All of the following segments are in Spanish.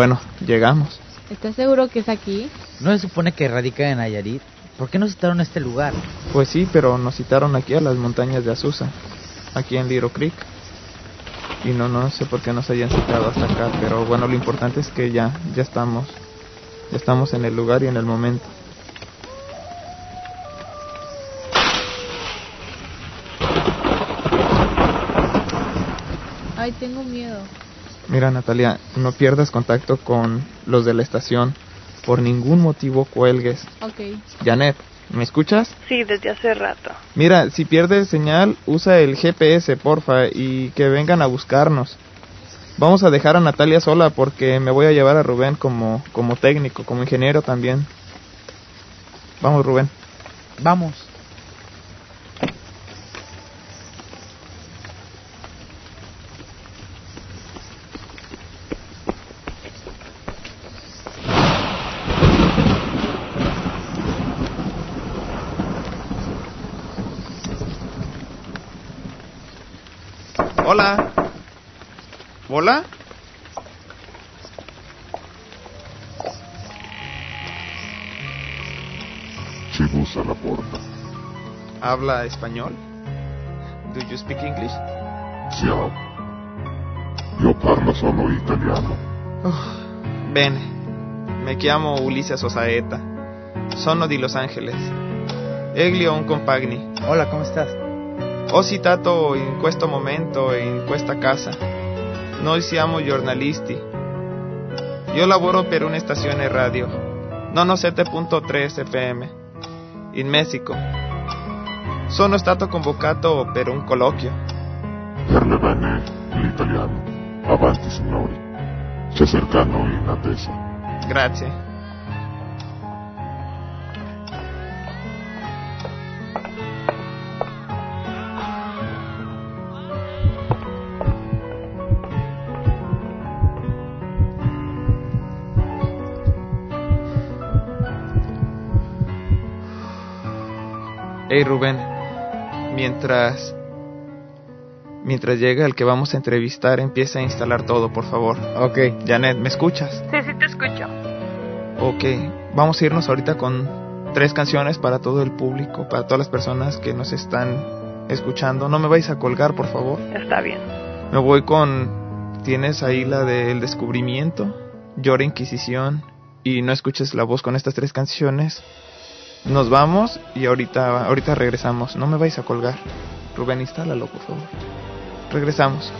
Bueno, llegamos. ¿Estás seguro que es aquí? ¿No se supone que radica en Nayarit? ¿Por qué nos citaron a este lugar? Pues sí, pero nos citaron aquí a las montañas de Azusa, aquí en Little Creek. Y no, no sé por qué nos hayan citado hasta acá, pero bueno, lo importante es que ya, ya estamos, ya estamos en el lugar y en el momento. Ay, tengo miedo. Mira, Natalia, no pierdas contacto con los de la estación. Por ningún motivo cuelgues. Ok. Janet, ¿me escuchas? Sí, desde hace rato. Mira, si pierdes señal, usa el GPS, porfa, y que vengan a buscarnos. Vamos a dejar a Natalia sola porque me voy a llevar a Rubén como, como técnico, como ingeniero también. Vamos, Rubén. Vamos. ¿Habla español? Do you speak English? Ciao. Io parlo solo italiano. Bene, mi chiamo Ulises Osaeta. Sono di Los Angeles. Eglio un compagni. Hola, ¿cómo estás? Ho citato in questo momento in questa casa. Noi siamo giornalisti. Io lavoro per una stazione radio, 97.3 FM, in Messico. Sono stato convocato per un colloquio. Per le bene l'italiano. Avanti, signori. C'è cercano in attesa. Grazie. Hey Rubén, mientras mientras llega el que vamos a entrevistar, empieza a instalar todo, por favor. Ok. Janet, ¿me escuchas? Sí, sí te escucho. Ok, vamos a irnos ahorita con tres canciones para todo el público, para todas las personas que nos están escuchando. No me vais a colgar, por favor. Está bien. Me voy con... Tienes ahí la del descubrimiento, Llora Inquisición y no escuches la voz con estas tres canciones. Nos vamos y ahorita, ahorita regresamos. No me vais a colgar. Rubén, instálalo, por favor. Regresamos.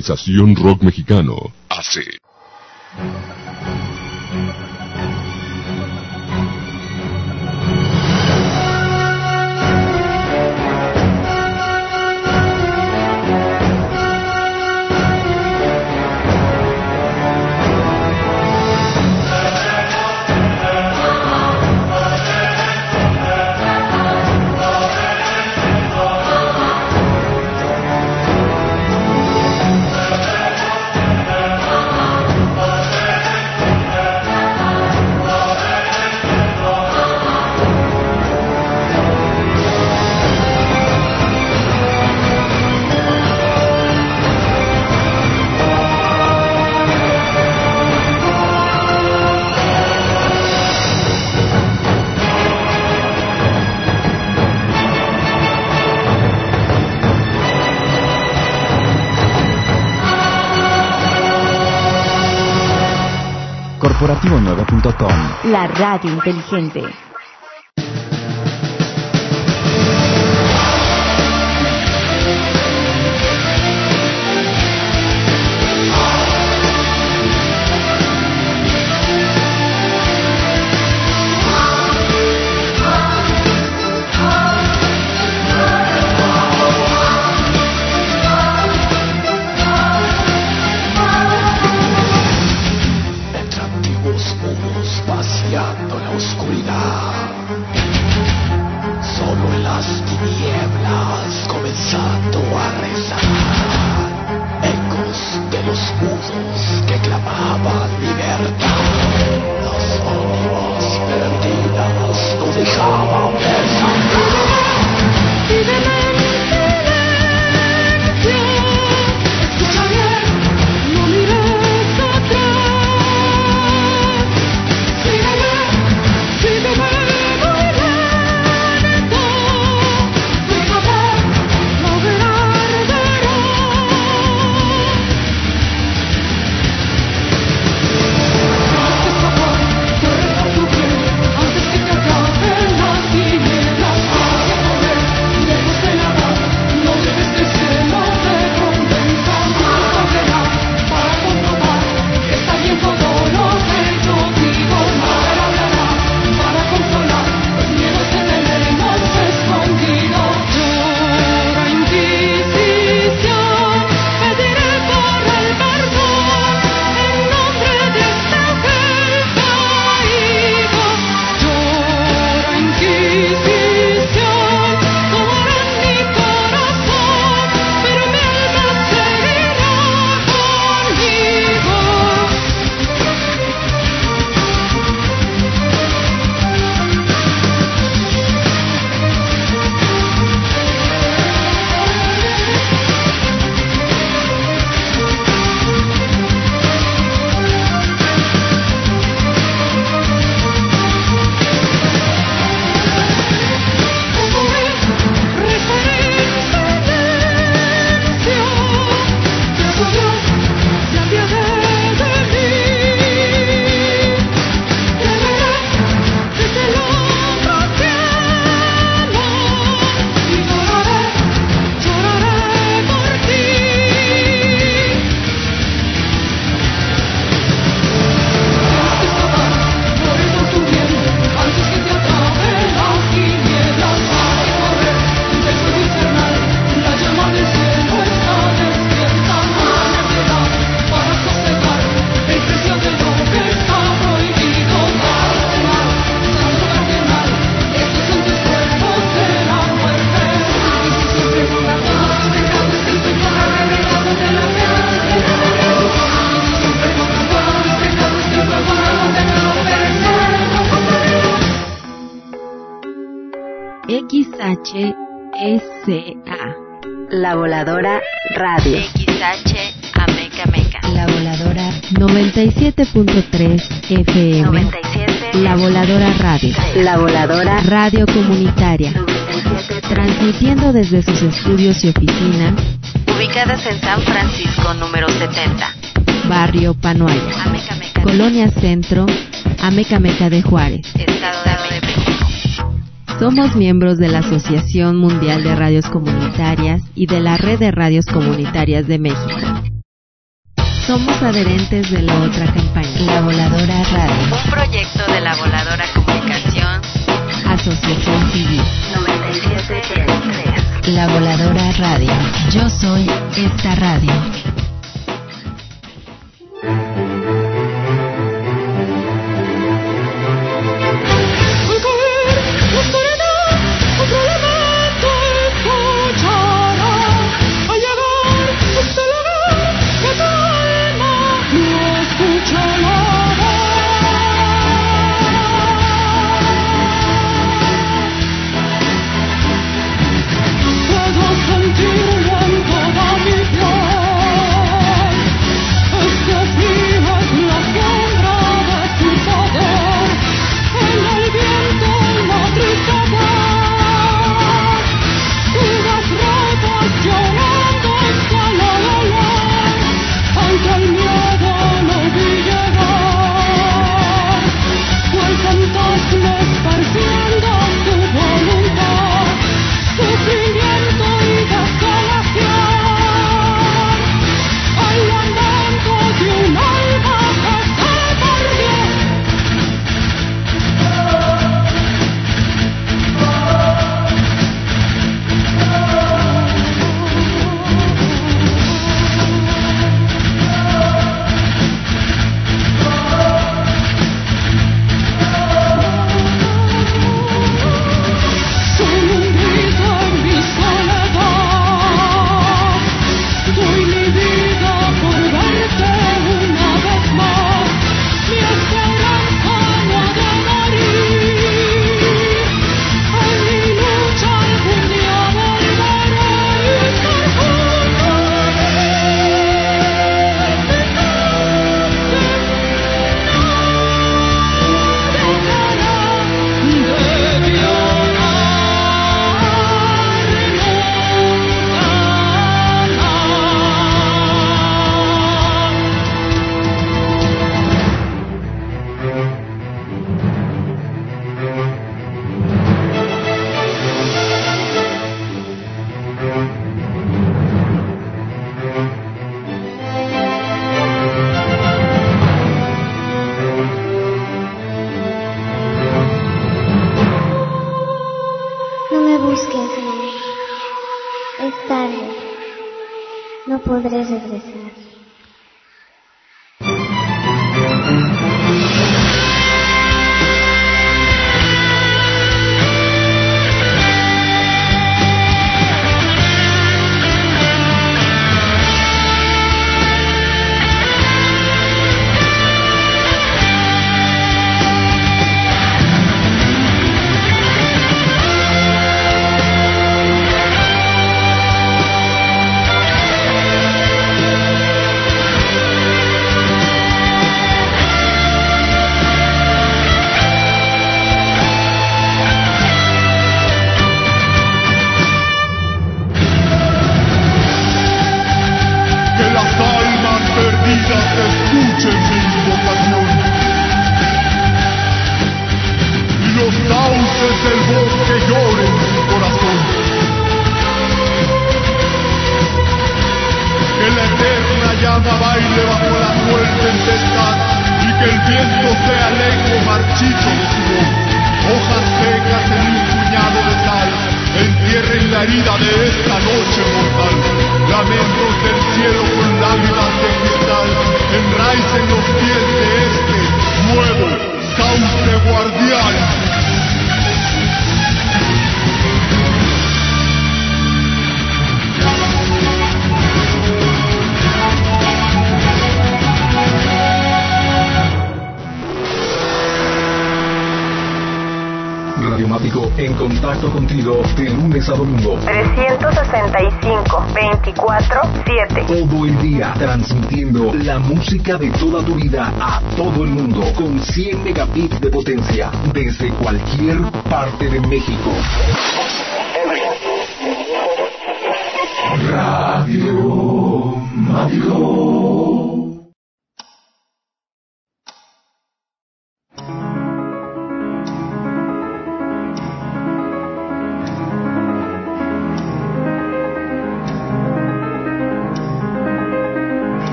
Organización Rock Mexicano. AC. Radio inteligente. Radio. XH Ameca Meca. La Voladora 97.3 FM. 97. La Voladora Radio. La Voladora Radio comunitaria. Transmitiendo desde sus estudios y oficinas. Ubicadas en San Francisco número 70. Barrio Panoaya. Ameca Meca. Colonia Centro. Amecameca de Juárez. Somos miembros de la Asociación Mundial de Radios Comunitarias y de la Red de Radios Comunitarias de México. Somos adherentes de la otra campaña, La Voladora Radio, Un proyecto de la Voladora Comunicación Asociación Civil. 97.3. La Voladora Radio. Yo soy esta radio.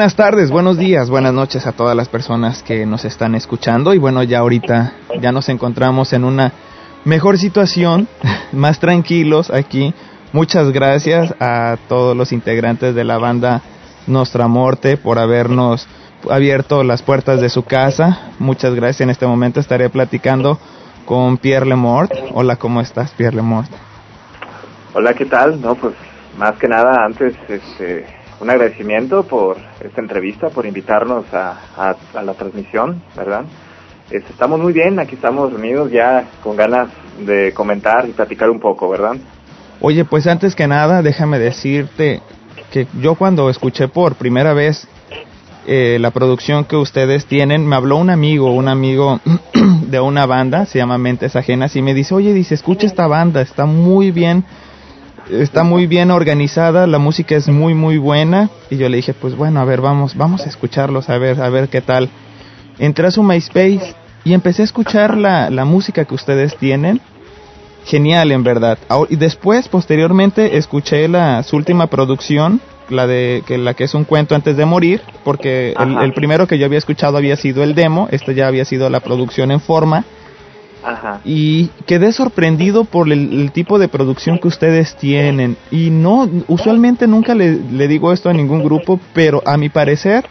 Buenas tardes, buenos días, buenas noches a todas las personas que nos están escuchando y bueno, ya ahorita ya nos encontramos en una mejor situación, más tranquilos aquí. Muchas gracias a todos los integrantes de la banda Nostra Morte por habernos abierto las puertas de su casa. Muchas gracias. En este momento estaré platicando con Pierre Lemort. Hola, ¿cómo estás, Pierre Lemort? Hola, ¿qué tal? No, pues más que nada antes este, un agradecimiento por esta entrevista, por invitarnos a, a, a la transmisión, ¿verdad? Este, estamos muy bien, aquí estamos reunidos ya con ganas de comentar y platicar un poco, ¿verdad? Oye, pues antes que nada, déjame decirte que yo cuando escuché por primera vez eh, la producción que ustedes tienen, me habló un amigo, un amigo de una banda, se llama Mentes Ajenas, y me dice, oye, dice, escucha esta banda, está muy bien, está muy bien organizada, la música es muy, muy buena, y yo le dije, pues bueno, a ver, vamos, vamos a escucharlos, a ver, a ver qué tal. Entré a su MySpace y empecé a escuchar la, la música que ustedes tienen, genial en verdad. Y después, posteriormente, escuché la, su última producción, la de que la que es un cuento antes de morir, porque el, el, primero que yo había escuchado había sido el demo, este ya había sido la producción en forma. Ajá. Y quedé sorprendido por el, tipo de producción que ustedes tienen. Y no, usualmente nunca le, le digo esto a ningún grupo, pero a mi parecer,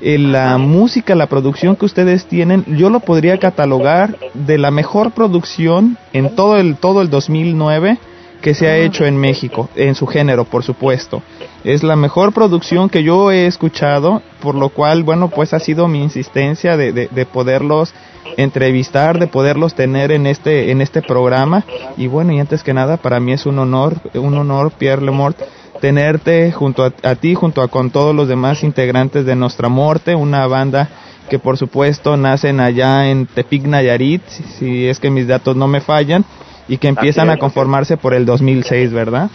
eh, la música, la producción que ustedes tienen, yo lo podría catalogar de la mejor producción en todo el, todo el 2009 que se ha hecho en México, en su género, por supuesto. Es la mejor producción que yo he escuchado, por lo cual, bueno, pues ha sido mi insistencia de, de poderlos entrevistar, de poderlos tener en este, en este programa. Y bueno, y antes que nada, para mí es un honor, un honor, Pierre Lemort, tenerte junto a, a ti, junto a con todos los demás integrantes de Nuestra Morte, una banda que por supuesto nacen allá en Tepic Nayarit, si, es que mis datos no me fallan, y que empiezan a conformarse por el 2006, ¿verdad?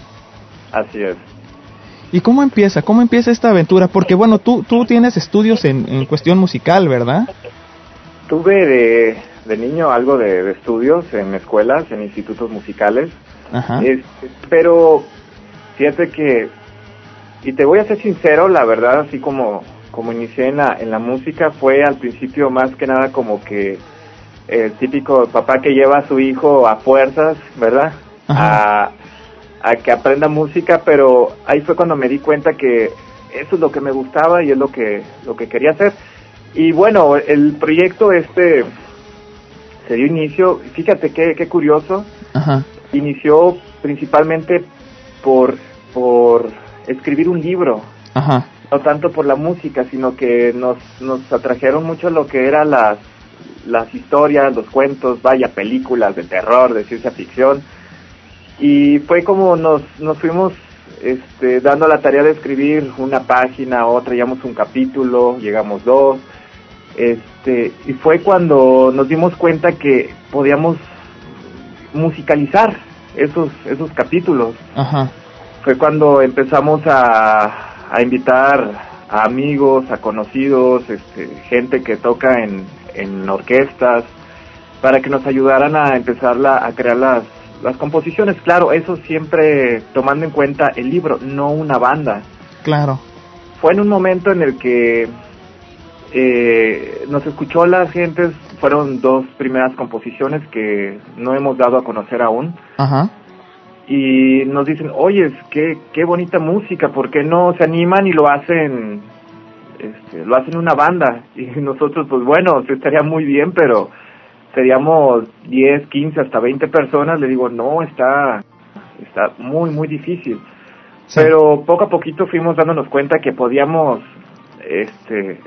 Así es. ¿Y cómo empieza? ¿Cómo empieza esta aventura? Porque bueno, tú, tú tienes estudios en, en cuestión musical, ¿verdad? Tuve de, de niño algo de, de estudios en escuelas, en institutos musicales, Ajá. Este, pero fíjate que, y te voy a ser sincero, la verdad, así como, como inicié en la, en la música, fue al principio más que nada como que el típico papá que lleva a su hijo a fuerzas, ¿verdad? A, a que aprenda música, pero ahí fue cuando me di cuenta que eso es lo que me gustaba y es lo que, lo que quería hacer. Y bueno, el proyecto este se dio inicio, fíjate qué, qué curioso, Ajá. inició principalmente por, por escribir un libro, Ajá. no tanto por la música, sino que nos, nos atrajeron mucho lo que eran las, las historias, los cuentos, vaya, películas de terror, de ciencia ficción, y fue como nos, nos fuimos este, dando la tarea de escribir una página, otra, llegamos un capítulo, llegamos dos, este, y fue cuando nos dimos cuenta que podíamos musicalizar esos, esos capítulos. Ajá. Fue cuando empezamos a, a invitar a amigos, a conocidos, este, gente que toca en, en orquestas, para que nos ayudaran a empezar la, a crear las, las composiciones. Claro, eso siempre tomando en cuenta el libro, no una banda. Claro. Fue en un momento en el que eh, nos escuchó la gente, fueron dos primeras composiciones que no hemos dado a conocer aún Ajá. y nos dicen, oye, qué, qué bonita música, ¿por qué no se animan y lo hacen, este, lo hacen una banda? Y nosotros, pues bueno, sí estaría muy bien, pero seríamos 10, 15, hasta 20 personas, le digo, no, está, está muy, muy difícil. Pero poco a poquito fuimos dándonos cuenta que podíamos, este,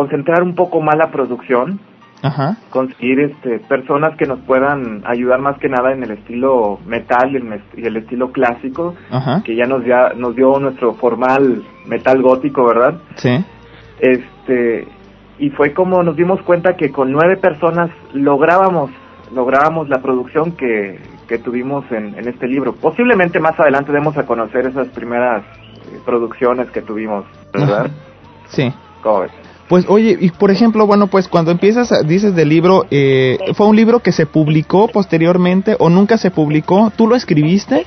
concentrar un poco más la producción, Ajá. conseguir este personas que nos puedan ayudar más que nada en el estilo metal y el, mes- y el estilo clásico Ajá. que ya nos ya nos dio nuestro formal metal gótico verdad Sí. este y fue como nos dimos cuenta que con nueve personas lográbamos lográbamos la producción que, que tuvimos en, en este libro posiblemente más adelante demos a conocer esas primeras eh, producciones que tuvimos verdad Sí. ¿Cómo ves? Pues oye, y por ejemplo, bueno, pues cuando empiezas, a- dices del libro, eh, ¿fue un libro que se publicó posteriormente o nunca se publicó? ¿Tú lo escribiste?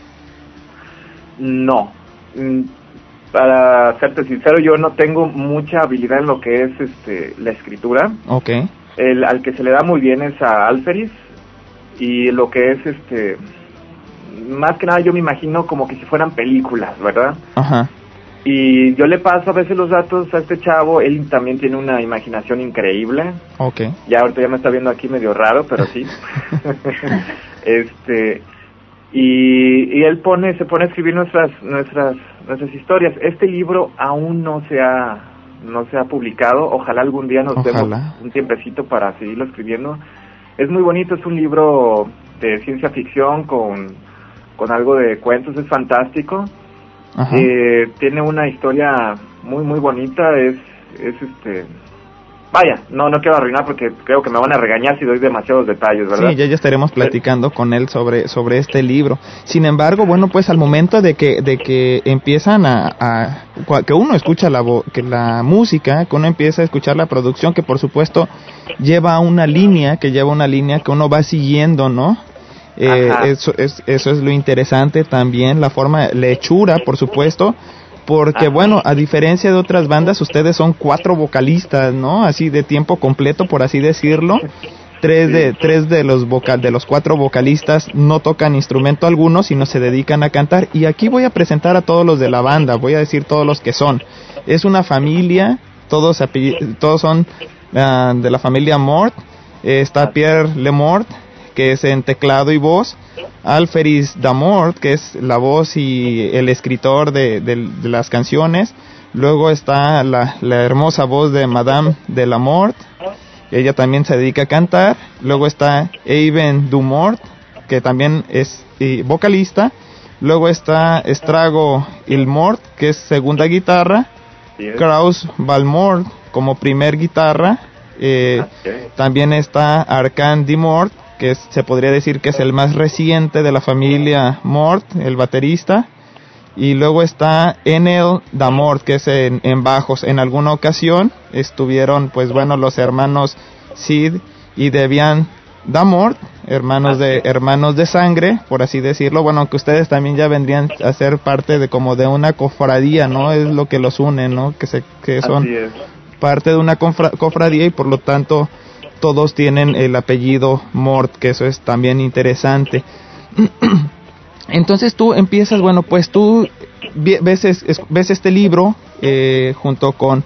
No. Mm, Para serte sincero, yo no tengo mucha habilidad en lo que es este la escritura. Ok. El al que se le da muy bien es a Alferis y lo que es este más que nada yo me imagino como que si fueran películas, ¿verdad? Ajá. Y yo le paso a veces los datos a este chavo, él también tiene una imaginación increíble. Ok. Ya ahorita ya me está viendo aquí medio raro, pero sí. este y, y él pone se pone a escribir nuestras nuestras nuestras historias. Este libro aún no se ha no se ha publicado. Ojalá algún día nos Ojalá. demos un tiempecito para seguirlo escribiendo. Es muy bonito, es un libro de ciencia ficción con con algo de cuentos, es fantástico. Eh, tiene una historia muy muy bonita, es es este vaya, no no quiero arruinar porque creo que me van a regañar si doy demasiados detalles, ¿verdad? Sí, ya, ya estaremos platicando con él sobre, sobre este libro. Sin embargo, bueno, pues al momento de que, de que empiezan a, a- que uno escucha la, vo- que la música, que uno empieza a escuchar la producción, que por supuesto lleva una línea, que lleva una línea que uno va siguiendo, ¿no? Eh, eso, es, eso es lo interesante también, la forma, la hechura, por supuesto, porque bueno, a diferencia de otras bandas, ustedes son cuatro vocalistas, ¿no? Así de tiempo completo, por así decirlo. Tres de, tres de los vocal, de los cuatro vocalistas no tocan instrumento alguno, sino se dedican a cantar. Y aquí voy a presentar a todos los de la banda, voy a decir todos los que son. Es una familia, todos todos son ah, de la familia Mort. Eh, está Pierre Lemort, que es en teclado y voz. Alferis Damort, que es la voz y el escritor de, de- de las canciones. Luego está la, la hermosa voz de Madame de la Mort. Ella también se dedica a cantar. Luego está Even Dumort, que también es vocalista. Luego está Estrago Ilmort, que es segunda guitarra. Kraus Balmort como primer guitarra. Eh, También está Arkan Dimort, que es- se podría decir que es el más reciente de la familia Mort, el baterista. Y luego está Enel Damort, que es en, en bajos. En alguna ocasión estuvieron, pues bueno, los hermanos Sid y Debian Damort, hermanos de hermanos de sangre, por así decirlo. Bueno, aunque ustedes también ya vendrían a ser parte de como de una cofradía, ¿no? Es lo que los une, ¿no? Que se que son parte de una confra- cofradía y por lo tanto todos tienen el apellido Mort, que eso es también interesante. Entonces tú empiezas, bueno, pues tú ves, es- es- ves este libro eh, junto con,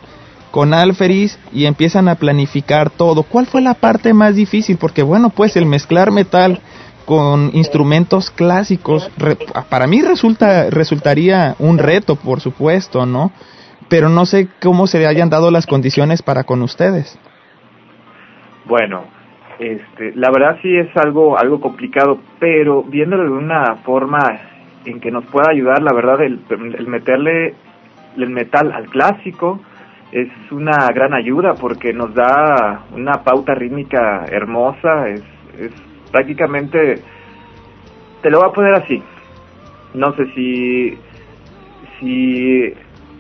con Alferis y empiezan a planificar todo. ¿Cuál fue la parte más difícil? Porque bueno, pues el mezclar metal con instrumentos clásicos re- para mí resulta resultaría un reto, por supuesto, ¿no? Pero no sé cómo se hayan dado las condiciones para con ustedes. Bueno, este, la verdad sí es algo algo complicado, pero viéndolo de una forma en que nos pueda ayudar, la verdad el, el meterle el metal al clásico es una gran ayuda porque nos da una pauta rítmica hermosa, es, es prácticamente te lo voy a poner así. No sé si si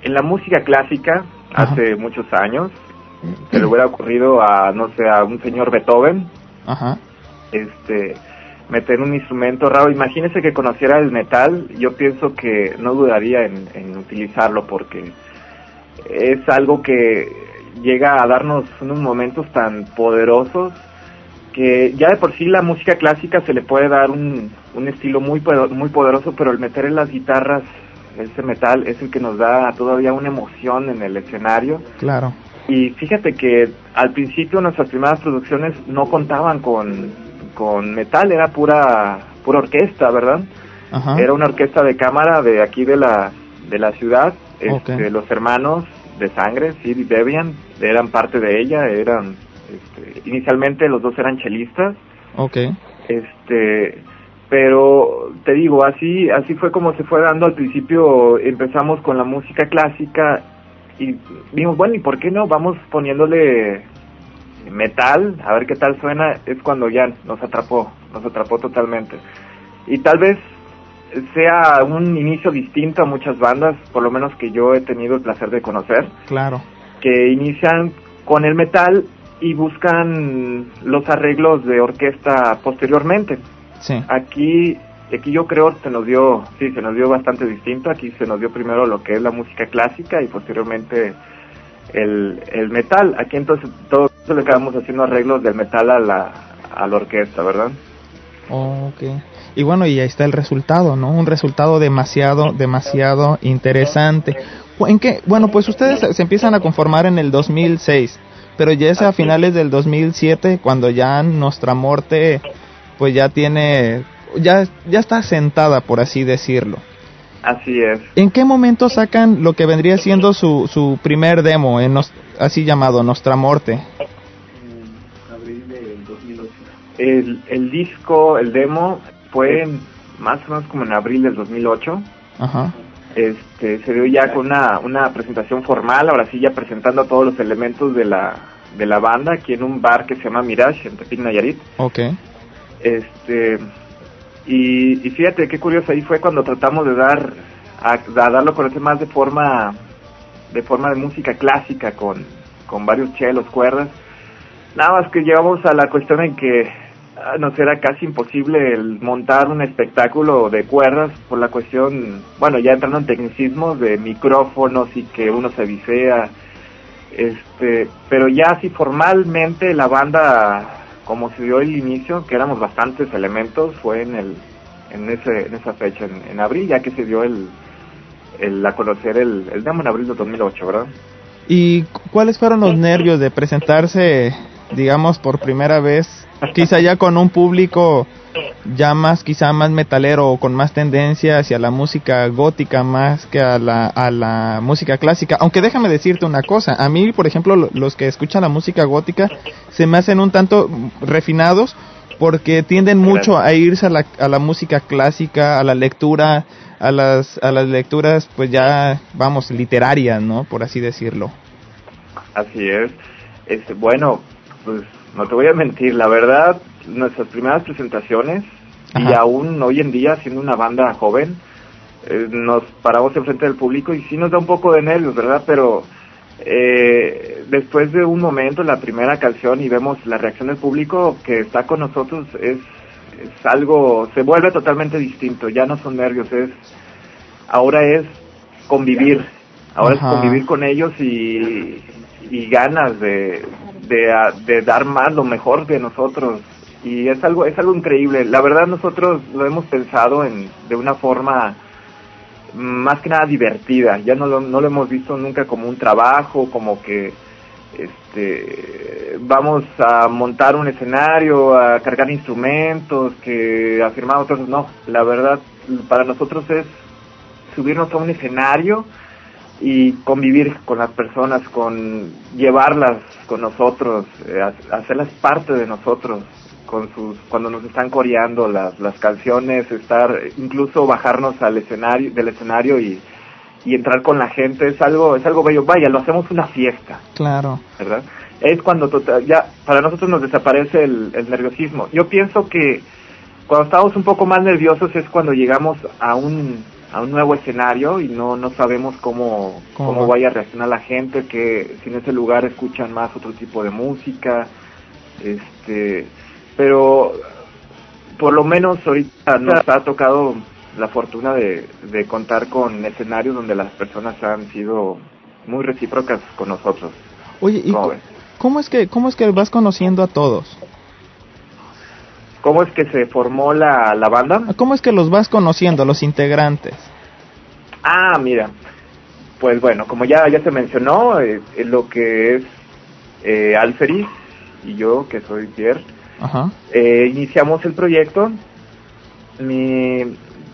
en la música clásica hace muchos años se le hubiera ocurrido a no sé a un señor Beethoven Ajá. este meter un instrumento raro imagínese que conociera el metal yo pienso que no dudaría en, en utilizarlo porque es algo que llega a darnos unos momentos tan poderosos que ya de por sí la música clásica se le puede dar un, un estilo muy muy poderoso pero el meter en las guitarras ese metal es el que nos da todavía una emoción en el escenario Claro. Y fíjate que al principio nuestras primeras producciones no contaban con, con metal, era pura pura orquesta, ¿verdad? Ajá. Era una orquesta de cámara de aquí de la de la ciudad. Este. Los hermanos de sangre, Sid y Debian, eran parte de ella. Eran este, inicialmente los dos eran chelistas. Ok. Este, pero te digo, así así fue como se fue dando al principio. Empezamos con la música clásica y dijimos, bueno, ¿y por qué no? Vamos poniéndole metal, a ver qué tal suena. Es cuando ya nos atrapó, nos atrapó totalmente. Y tal vez sea un inicio distinto a muchas bandas, por lo menos que yo he tenido el placer de conocer Claro. que inician con el metal y buscan los arreglos de orquesta posteriormente. Sí. Aquí, aquí yo creo se nos dio, sí, se nos dio bastante distinto. Aquí se nos dio primero lo que es la música clásica y posteriormente el, el metal. Aquí entonces todo eso le acabamos haciendo arreglos del metal a la, a la orquesta, ¿verdad? Ok. Y bueno, y ahí está el resultado, ¿no? Un resultado demasiado, demasiado interesante. ¿En qué? Bueno, pues ustedes se, se empiezan a conformar en el 2006, pero ya es a finales del 2007 cuando ya nuestra muerte, pues ya tiene, ya, ya está sentada, por así decirlo. Así es. ¿En qué momento sacan lo que vendría siendo su, su primer demo, en nos- así llamado, Nostra Morte? Abril del 2008. El, el disco, el demo, fue en- más o menos como en abril del 2008. Ajá. este se dio ya con una, una presentación formal, ahora sí ya presentando todos los elementos de la, de la banda aquí en un bar que se llama Mirage en Tepic Nayarit. Ok. Este y, y fíjate qué curioso ahí fue cuando tratamos de dar a, darlo a conocer más de forma de forma de música clásica con, con varios chelos, cuerdas. Nada más que llegamos a la cuestión en que ah, nos era casi imposible montar un espectáculo de cuerdas por la cuestión, bueno, ya entrando en tecnicismos de micrófonos y que uno se visea, este, pero ya así formalmente la banda, como se dio el inicio, que éramos bastantes elementos, fue en el, en ese, en esa fecha, en, en abril, ya que se dio el, el a conocer el, el demo en abril de 2008, ¿verdad? ¿Y cu- cuáles fueron los nervios de presentarse, digamos, por primera vez, quizá ya con un público ya más, quizá más metalero o con más tendencia hacia la música gótica más que a la, a la música clásica? Aunque déjame decirte una cosa, a mí, por ejemplo, lo- los que escuchan la música gótica se me hacen un tanto refinados porque tienden mucho a irse a la, a la música clásica, a la lectura, a las, a las lecturas, pues ya, vamos, literarias, ¿no? Por así decirlo. Así es. Este, bueno, pues no te voy a mentir, la verdad, nuestras primeras presentaciones y aún hoy en día siendo una banda joven, eh, nos paramos enfrente del público y sí nos da un poco de nervios, ¿verdad? Pero eh, después de un momento, la primera canción y vemos la reacción del público que está con nosotros es, es algo, se vuelve totalmente distinto, ya no son nervios, es, ahora es convivir, ahora Ajá. es convivir con ellos y, y ganas de, de, de dar más, lo mejor de nosotros. Y es algo, es algo increíble. La verdad nosotros lo hemos pensado en, de una forma más que nada divertida. Ya no lo, no lo hemos visto nunca como un trabajo, como que este vamos a montar un escenario, a cargar instrumentos, que a firmar otros. No, la verdad para nosotros es subirnos a un escenario y convivir con las personas, con llevarlas con nosotros, eh, ha- hacerlas parte de nosotros, con sus cuando nos están coreando las, las canciones, estar incluso bajarnos al escenario del escenario y, y entrar con la gente es algo es algo bello. Vaya, lo hacemos una fiesta, Claro. ¿verdad? Es cuando total- ya para nosotros nos desaparece el, el nerviosismo. Yo pienso que cuando estamos un poco más nerviosos es cuando llegamos a un a un nuevo escenario y no no sabemos cómo ¿Cómo cómo, va? vaya a reaccionar la gente que si en ese lugar escuchan más otro tipo de música este pero por lo menos ahorita nos ha tocado la fortuna de, de contar con escenarios donde las personas han sido muy recíprocas con nosotros Oye, ¿y cómo es que cómo es que vas conociendo a todos? ¿Cómo es que se formó la, la banda? ¿Cómo es que los vas conociendo, los integrantes? Ah, mira, pues bueno, como ya, ya se mencionó, eh, eh, lo que es eh, Alferis y yo, que soy Pierre, Ajá. eh, iniciamos el proyecto. Mi,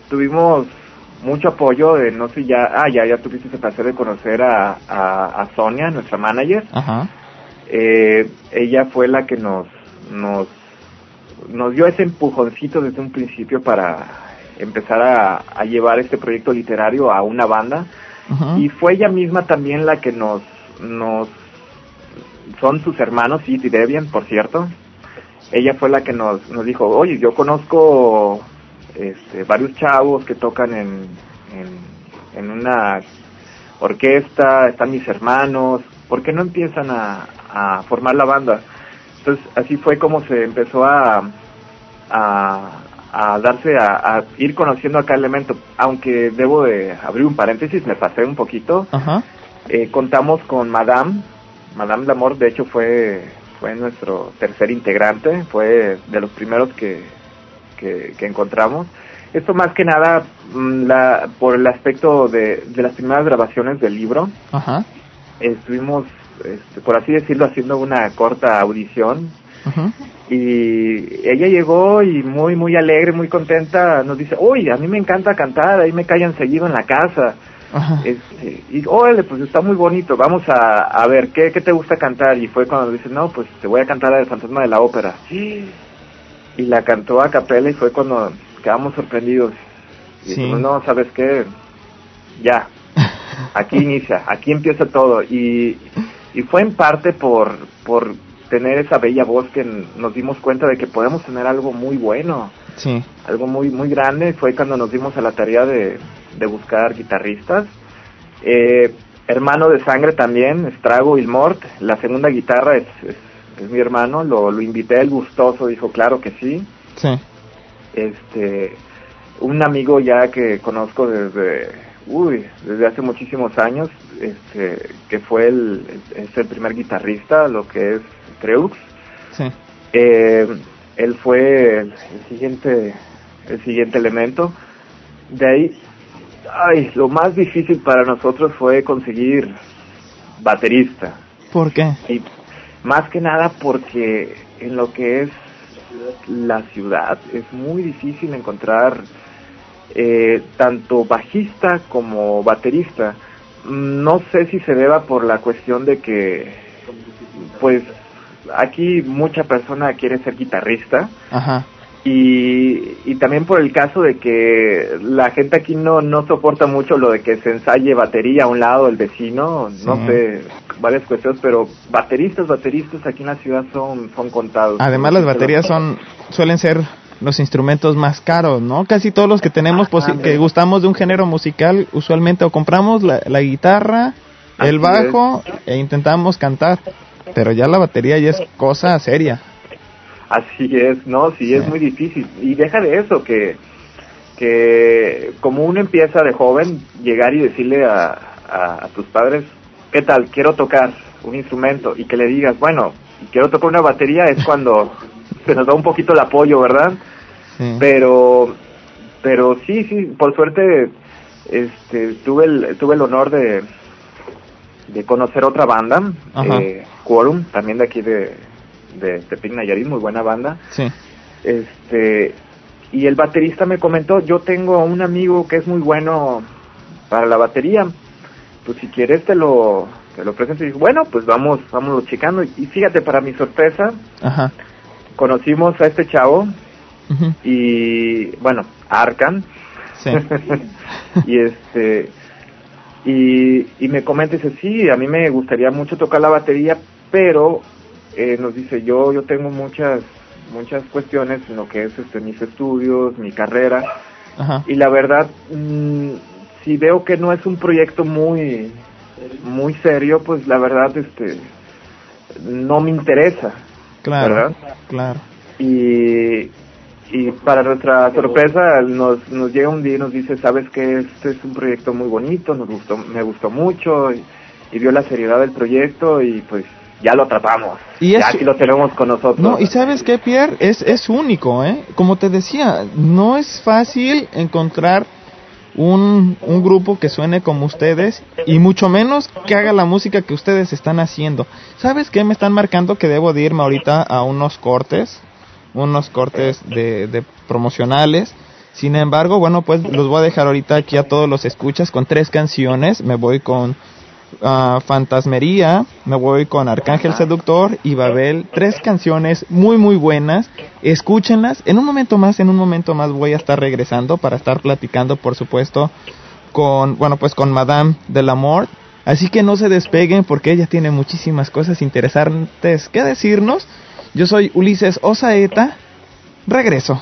tuvimos mucho apoyo de, no sé, ya, ah, ya, ya tuviste el placer de conocer a, a, a Sonia, nuestra manager. Ajá. Eh, ella fue la que nos, nos, nos dio ese empujoncito desde un principio para empezar a, a llevar este proyecto literario a una banda. Y fue ella misma también la que nos, nos, son sus hermanos, Sid y Debian, por cierto. Ella fue la que nos, nos dijo, oye, yo conozco este, varios chavos que tocan en, en, en una orquesta, están mis hermanos, ¿por qué no empiezan a, a formar la banda? Entonces, así fue como se empezó a, a, a darse a, a ir conociendo a cada elemento. Aunque debo de abrir un paréntesis, me pasé un poquito. Ajá. Eh, contamos con Madame, Madame Lamour, de hecho fue fue nuestro tercer integrante, fue de los primeros que, que, que encontramos. Esto más que nada mm, la, por el aspecto de, de las primeras grabaciones del libro. Ajá. Estuvimos, este, por así decirlo, haciendo una corta audición y ella llegó y muy muy alegre, muy contenta, nos dice, uy, a mí me encanta cantar, ahí me callan seguido en la casa. Este, y órale, pues está muy bonito, vamos a, a ver, ¿qué, ¿qué te gusta cantar? Y fue cuando dice, no, pues te voy a cantar la del fantasma de la ópera. Y la cantó a capela y fue cuando quedamos sorprendidos. Y Sí. dijimos, no, ¿sabes qué? Ya, aquí inicia, aquí empieza todo. Y, y fue en parte por, por tener esa bella voz que nos dimos cuenta de que podemos tener algo muy bueno, Sí. algo muy muy grande. Fue cuando nos dimos a la tarea de, de buscar guitarristas. Eh, hermano de sangre también, Estrago Ilmort, la segunda guitarra es, es, es mi hermano, lo, lo invité, el gustoso dijo claro que sí. Sí. Este, un amigo ya que conozco desde, uy, desde hace muchísimos años, este, que fue el, es el primer guitarrista, lo que es Creux. Sí. Eh, él fue el, el siguiente, el siguiente elemento. De ahí, ay, lo más difícil para nosotros fue conseguir baterista. ¿Por qué? Y más que nada porque en lo que es la ciudad es muy difícil encontrar eh, tanto bajista como baterista. No sé si se deba por la cuestión de que, pues, aquí mucha persona quiere ser guitarrista Ajá. y, y también por el caso de que la gente aquí no, no soporta mucho lo de que se ensaye batería a un lado del vecino, no sé, varias cuestiones, pero bateristas, bateristas aquí en la ciudad son, son contados. Además las baterías son suelen ser los instrumentos más caros, ¿no? Casi todos los que tenemos Ajá. que gustamos de un género musical, usualmente o compramos la, la guitarra el bajo e intentamos cantar, pero ya la batería ya es cosa seria. Así es, no, sí, es muy difícil. Y deja de eso, que, que como uno empieza de joven, llegar y decirle a, a, a tus padres, ¿qué tal? Quiero tocar un instrumento y que le digas, bueno, quiero tocar una batería, es cuando se nos da un poquito el apoyo, ¿verdad? Pero, pero sí, sí, por suerte, este, tuve el, tuve el honor de, de conocer otra banda, eh, Quorum, también de aquí de, de Tepic Nayarit, muy buena banda. Sí. Este, y el baterista me comentó, yo tengo un amigo que es muy bueno para la batería, pues si quieres te lo, te lo presento. Y dije, bueno, pues vamos, vamos checando. Y fíjate, para mi sorpresa, Ajá. Conocimos a este chavo y, bueno, a Arkan. Sí. y este, y, y me comenta, dice, sí, a mí me gustaría mucho tocar la batería, pero eh, nos dice, yo, yo tengo muchas, muchas cuestiones en lo que es este, mis estudios, mi carrera, Ajá. y la verdad, mm, si veo que no es un proyecto muy, muy serio, pues la verdad, este, no me interesa. Claro. ¿verdad? Claro. Y, y para nuestra sorpresa nos, nos llega un día y nos dice, sabes que este es un proyecto muy bonito, nos gustó, me gustó mucho y, y vio la seriedad del proyecto y pues ya lo atrapamos. Y ya aquí lo tenemos con nosotros. No, y sabes qué, Pierre, es, es único, ¿eh? Como te decía, no es fácil encontrar un, un grupo que suene como ustedes y mucho menos que haga la música que ustedes están haciendo. ¿Sabes qué? Me están marcando que debo de irme ahorita a unos cortes, unos cortes de, de promocionales. Sin embargo, bueno, pues los voy a dejar ahorita aquí a todos los escuchas con tres canciones. Me voy con ah, Fantasmería, me voy con Arcángel Seductor y Babel. Tres canciones muy muy buenas. Escúchenlas. En un momento más, en un momento más voy a estar regresando para estar platicando, por supuesto, con, bueno, pues con Madame del Amor. Así que no se despeguen porque ella tiene muchísimas cosas interesantes que decirnos. Yo soy Ulises Osaeta. Regreso.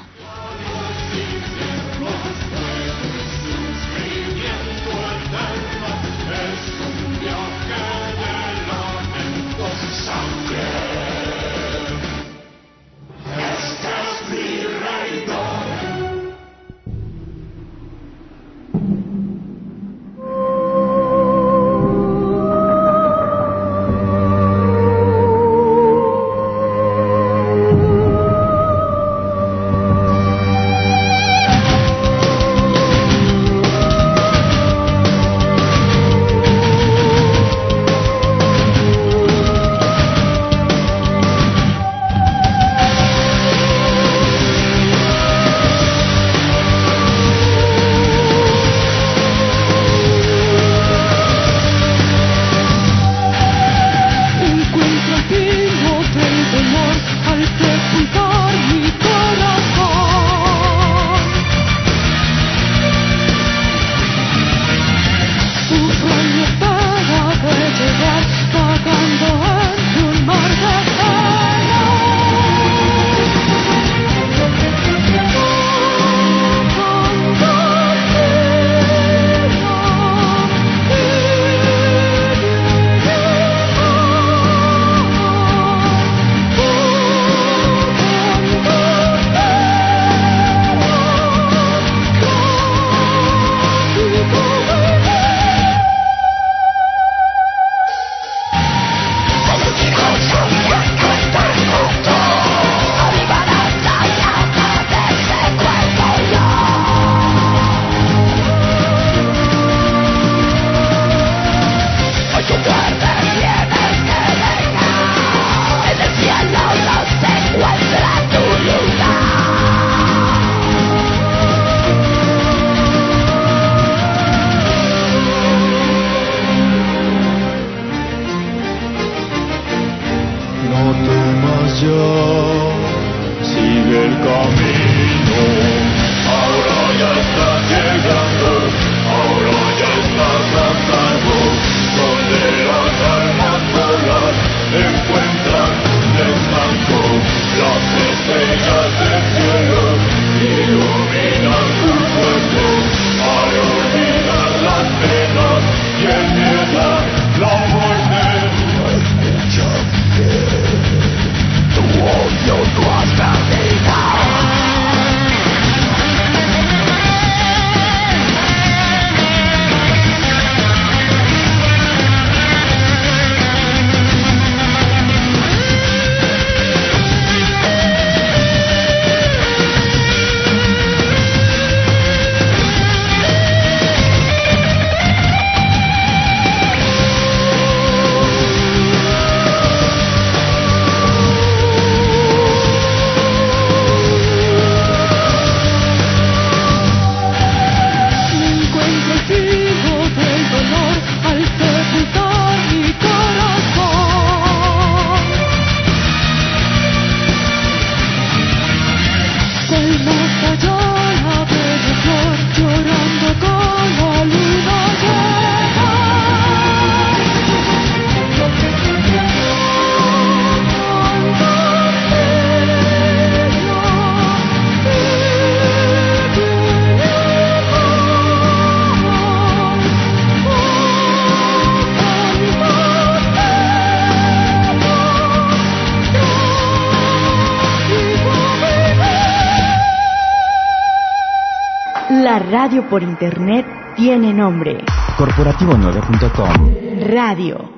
Radio por internet tiene nombre. Corporativo9.com Radio.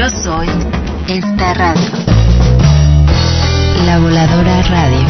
Yo, soy esta radio. La Voladora Radio.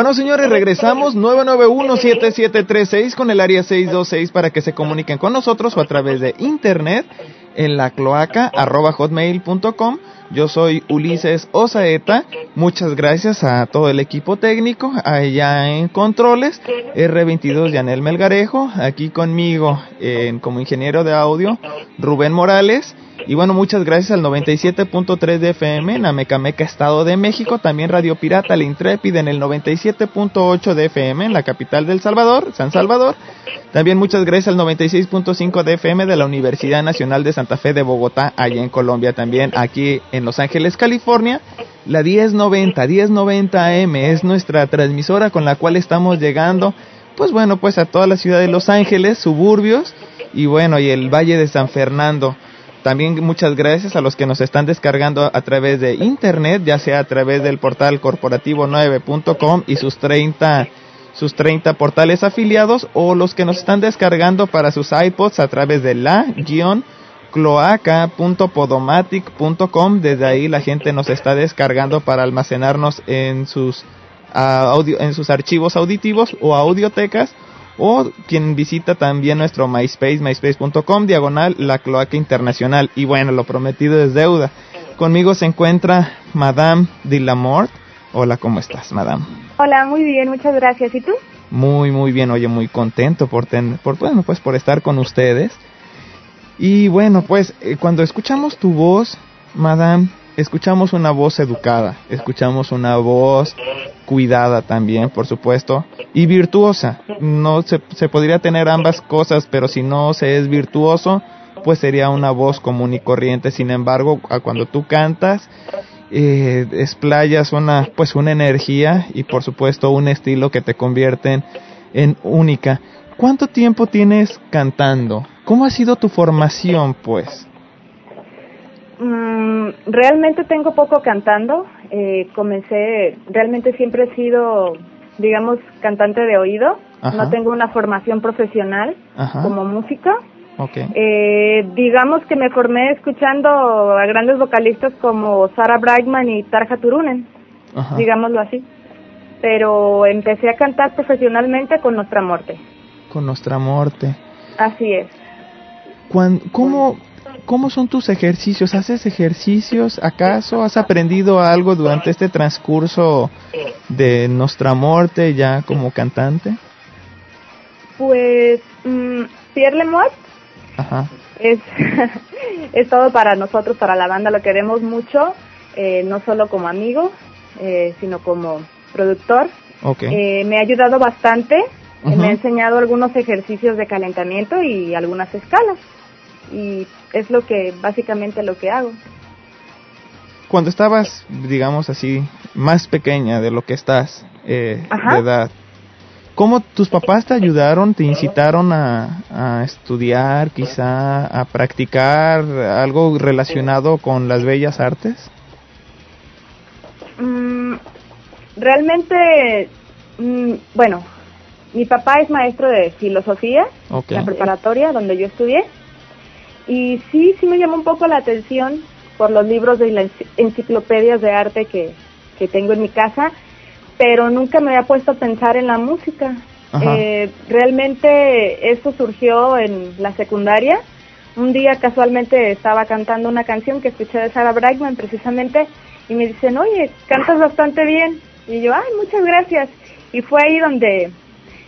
Bueno, señores, regresamos 991-7736 con el área 626 para que se comuniquen con nosotros o a través de internet en la cloaca arroba hotmail.com. Yo soy Ulises Osaeta. Muchas gracias a todo el equipo técnico, allá en Controles, R22 Yanel Melgarejo, aquí conmigo en, como ingeniero de audio, Rubén Morales. Y bueno, muchas gracias al 97.3 de FM en Amecameca, Estado de México. También Radio Pirata, la Intrépida en el 97.8 de FM en la capital del Salvador, San Salvador. También muchas gracias al 96.5 de FM de la Universidad Nacional de Santa Fe de Bogotá, allá en Colombia. También aquí en Los Ángeles, California. La 1090, 1090 AM es nuestra transmisora con la cual estamos llegando, pues bueno, pues a toda la ciudad de Los Ángeles, suburbios y bueno, y el Valle de San Fernando. También muchas gracias a los que nos están descargando a través de internet, ya sea a través del portal corporativo9.com y sus 30 sus 30 portales afiliados o los que nos están descargando para sus iPods a través de la cloaca.podomatic.com. Desde ahí la gente nos está descargando para almacenarnos en sus audio, en sus archivos auditivos o audiotecas o quien visita también nuestro MySpace, myspace.com, diagonal La Cloaca Internacional. Y bueno, lo prometido es deuda. Conmigo se encuentra Madame Dillamort. Hola, ¿cómo estás, Madame? Hola, muy bien, muchas gracias. ¿Y tú? Muy, muy bien. Oye, muy contento por, ten, por, bueno, pues por estar con ustedes. Y bueno, pues eh, cuando escuchamos tu voz, Madame, escuchamos una voz educada, escuchamos una voz cuidada también, por supuesto, y virtuosa. No se, se podría tener ambas cosas, pero si no se es virtuoso, pues sería una voz común y corriente. Sin embargo, cuando tú cantas, eh, explayas una, pues una energía y por supuesto un estilo que te convierten en única. ¿Cuánto tiempo tienes cantando? ¿Cómo ha sido tu formación, pues? Mm, realmente tengo poco cantando. Eh, comencé, realmente siempre he sido, digamos, cantante de oído. No tengo una formación profesional como música. Eh, digamos que me formé escuchando a grandes vocalistas como Sarah Brightman y Tarja Turunen, digámoslo así. Pero empecé a cantar profesionalmente con Nuestra Muerte. Con Nuestra Muerte. Así es. ¿Cómo, ¿Cómo son tus ejercicios? ¿Haces ejercicios? ¿Acaso has aprendido algo durante este transcurso de Nuestra Muerte ya como cantante? Pues mm, Pierre Lemort es, es todo para nosotros, para la banda, lo queremos mucho, eh, no solo como amigo, eh, sino como productor. Eh, me ha ayudado bastante, me ha enseñado algunos ejercicios de calentamiento y algunas escalas. Y es lo que, básicamente lo que hago. Cuando estabas, digamos así, más pequeña de lo que estás de edad, ¿Cómo tus papás te ayudaron, te incitaron a, estudiar, quizá a practicar algo relacionado con las bellas artes? Mm, realmente, mm, bueno, mi papá es maestro de filosofía, en la preparatoria donde yo estudié, y sí, sí me llamó un poco la atención por los libros de las enciclopedias de arte que, que tengo en mi casa pero nunca me había puesto a pensar en la música. Eh, realmente esto surgió en la secundaria. Un día casualmente estaba cantando una canción que escuché de Sarah Brightman precisamente y me dicen, oye, cantas bastante bien. Y yo, ay, muchas gracias. Y fue ahí donde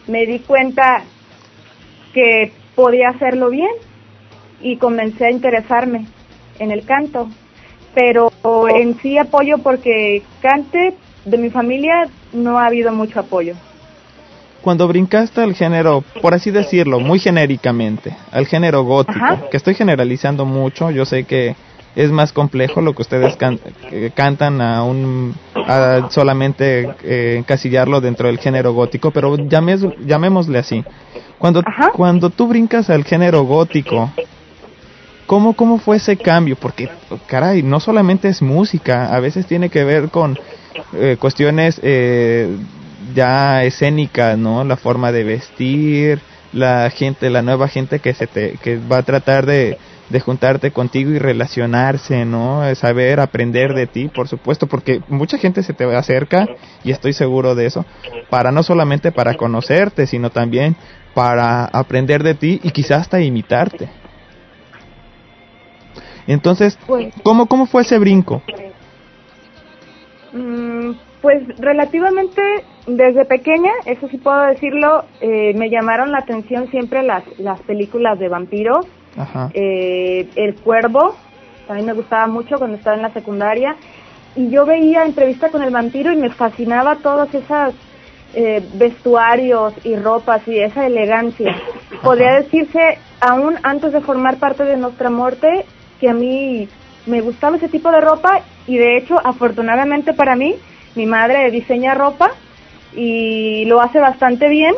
me di cuenta que podía hacerlo bien y comencé a interesarme en el canto. Pero en sí apoyo porque cante, de mi familia no ha habido mucho apoyo. Cuando brincaste al género, por así decirlo, muy genéricamente, al género gótico, que estoy generalizando mucho, yo sé que es más complejo lo que ustedes eh, cantan a un solamente eh, encasillarlo dentro del género gótico, pero llamémosle así. Cuando cuando tú brincas al género gótico, ¿cómo cómo fue ese cambio? Porque caray, no solamente es música, a veces tiene que ver con eh, cuestiones eh, ya escénicas, ¿no? La forma de vestir, la gente, la nueva gente que se te, que va a tratar de, de juntarte contigo y relacionarse, ¿no? Saber aprender de ti, por supuesto, porque mucha gente se te acerca y estoy seguro de eso, para no solamente para conocerte, sino también para aprender de ti y quizás hasta imitarte. Entonces, pues ¿cómo, cómo fue ese brinco? Mm, pues relativamente desde pequeña, eso sí puedo decirlo, eh, me llamaron la atención siempre las, las películas de vampiros. Eh, el Cuervo, también me gustaba mucho cuando estaba en la secundaria. Y yo veía entrevista con el vampiro y me fascinaba todas esas eh, vestuarios y ropas y esa elegancia. Podría decirse, aún antes de formar parte de nuestra muerte, que a mí me gustaba ese tipo de ropa y de hecho, afortunadamente para mí, mi madre diseña ropa y lo hace bastante bien.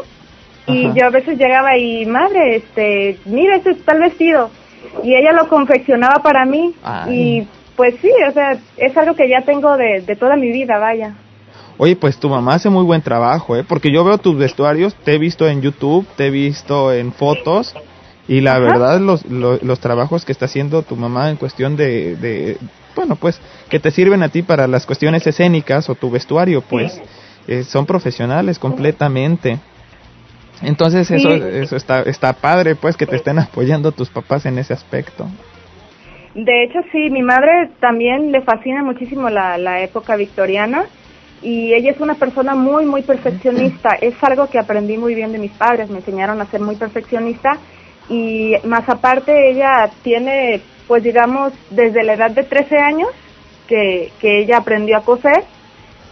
Y yo a veces llegaba y madre, este, mira, este el vestido y ella lo confeccionaba para mí. Y pues sí, o sea, es algo que ya tengo de, de toda mi vida, vaya. Oye, pues tu mamá hace muy buen trabajo, ¿eh? Porque yo veo tus vestuarios, te he visto en YouTube, te he visto en fotos y la verdad los, los, trabajos que está haciendo tu mamá en cuestión de, de, bueno, pues que te sirven a ti para las cuestiones escénicas o tu vestuario, pues eh, son profesionales completamente. Entonces eso, eso está, está padre, pues que te estén apoyando tus papás en ese aspecto. De hecho, sí, mi madre también le fascina muchísimo la, la época victoriana y ella es una persona muy, muy perfeccionista. Es algo que aprendí muy bien de mis padres, me enseñaron a ser muy perfeccionista y más aparte ella tiene, pues digamos, desde la edad de 13 años que, que ella aprendió a coser.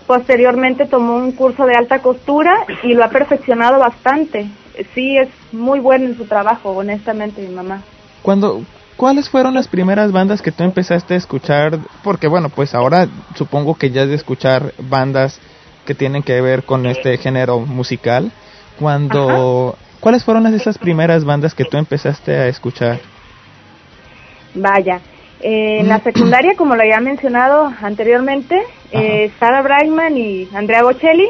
Posteriormente tomó un curso de alta costura y lo ha perfeccionado bastante. Sí, es muy bueno en su trabajo, honestamente, mi mamá. Cuando, ¿Cuáles fueron las primeras bandas que tú empezaste a escuchar? Porque bueno, pues ahora supongo que ya es de escuchar bandas que tienen que ver con este género musical. Cuando, ¿cuáles fueron esas primeras bandas que tú empezaste a escuchar? Vaya, eh, en la secundaria, como lo había mencionado anteriormente, eh, Sara Brightman y Andrea Bocelli,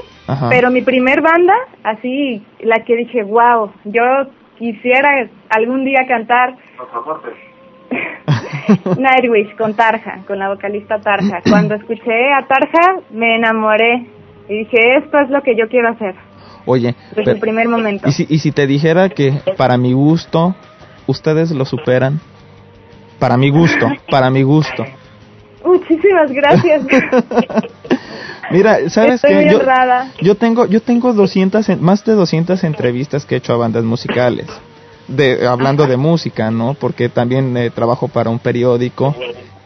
pero mi primer banda, así, la que dije, wow, yo quisiera algún día cantar Nightwish con Tarja, con la vocalista Tarja. Cuando escuché a Tarja me enamoré y dije, esto es lo que yo quiero hacer. Oye, desde el primer momento. ¿y si, ¿y si te dijera que para mi gusto ustedes lo superan? Para mi gusto, para mi gusto. Muchísimas gracias. Mira, sabes que yo, yo tengo yo tengo 200 más de 200 entrevistas que he hecho a bandas musicales de hablando de música, ¿no? Porque también eh, trabajo para un periódico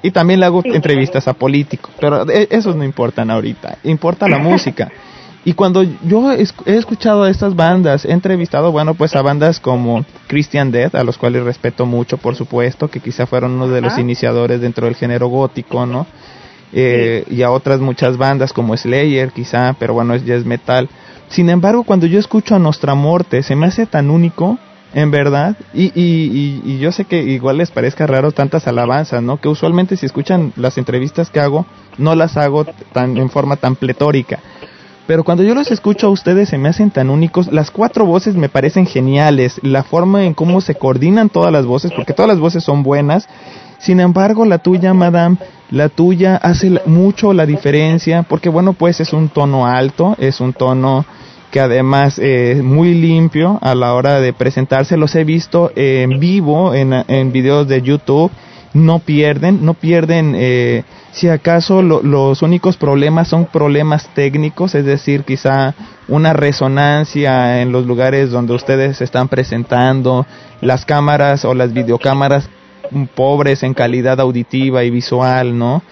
y también le hago entrevistas a políticos, pero e, esos no importan ahorita, importa la música. Y cuando yo he escuchado a estas bandas, he entrevistado, bueno, pues a bandas como Christian Death, a los cuales respeto mucho, por supuesto, que quizá fueron uno de los iniciadores dentro del género gótico, ¿no? Eh, y a otras muchas bandas como Slayer, quizá, pero bueno, ya es metal. Sin embargo, cuando yo escucho a Nostra Morte, se me hace tan único en verdad, y, y, y, yo sé que igual les parezca raro tantas alabanzas, ¿no? Que usualmente si escuchan las entrevistas que hago, no las hago tan en forma tan pletórica. Pero cuando yo los escucho a ustedes se me hacen tan únicos, las cuatro voces me parecen geniales, la forma en cómo se coordinan todas las voces, porque todas las voces son buenas, sin embargo la tuya, madame, la tuya hace mucho la diferencia, porque bueno, pues es un tono alto, es un tono que además es muy limpio a la hora de presentarse. Los he visto en vivo en, en videos de YouTube. No pierden, no pierden. Eh, si acaso los únicos problemas son problemas técnicos, es decir, quizá una resonancia en los lugares donde ustedes se están presentando, las cámaras o las videocámaras pobres en calidad auditiva y visual, ¿no?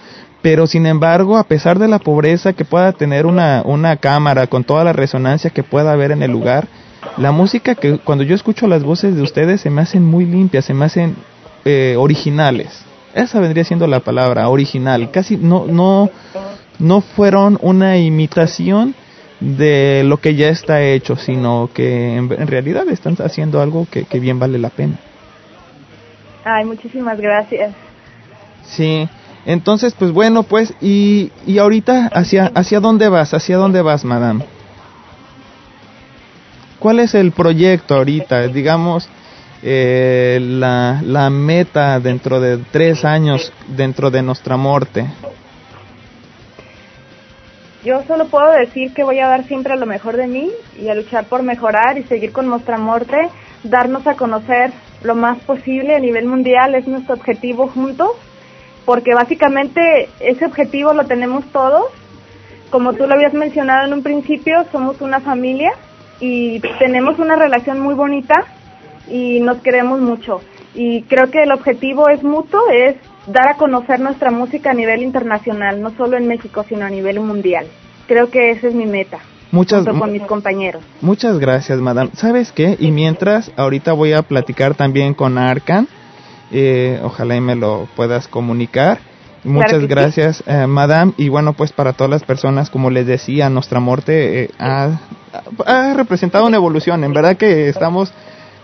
pero sin embargo, a pesar de la pobreza que pueda tener una, una cámara con toda la resonancia que pueda haber en el lugar, la música que cuando yo escucho las voces de ustedes se me hacen muy limpias, se me hacen eh, originales. Esa vendría siendo la palabra, original. Casi no, no, no fueron una imitación de lo que ya está hecho, sino que en, en realidad están haciendo algo que, que bien vale la pena. Ay, muchísimas gracias. Sí, entonces, pues bueno, pues, y, y ahorita, ¿hacia, ¿hacia dónde vas? ¿Hacia dónde vas, madame? ¿Cuál es el proyecto ahorita? Digamos, eh, la, la meta dentro de tres años dentro de nuestra muerte? Yo solo puedo decir que voy a dar siempre lo mejor de mí y a luchar por mejorar y seguir con nuestra muerte, darnos a conocer lo más posible a nivel mundial es nuestro objetivo juntos, porque básicamente ese objetivo lo tenemos todos. Como tú lo habías mencionado en un principio, somos una familia y tenemos una relación muy bonita y nos queremos mucho. Y creo que el objetivo es mutuo, es dar a conocer nuestra música a nivel internacional, no solo en México, sino a nivel mundial. Creo que esa es mi meta. Muchas, junto con mis compañeros. Muchas gracias, madame. ¿Sabes qué? Y mientras, ahorita voy a platicar también con Arcan. Eh, ojalá y me lo puedas comunicar. Muchas gracias, eh, madame. Y bueno, pues para todas las personas, como les decía, nuestra muerte eh, ha, ha representado una evolución. En verdad que estamos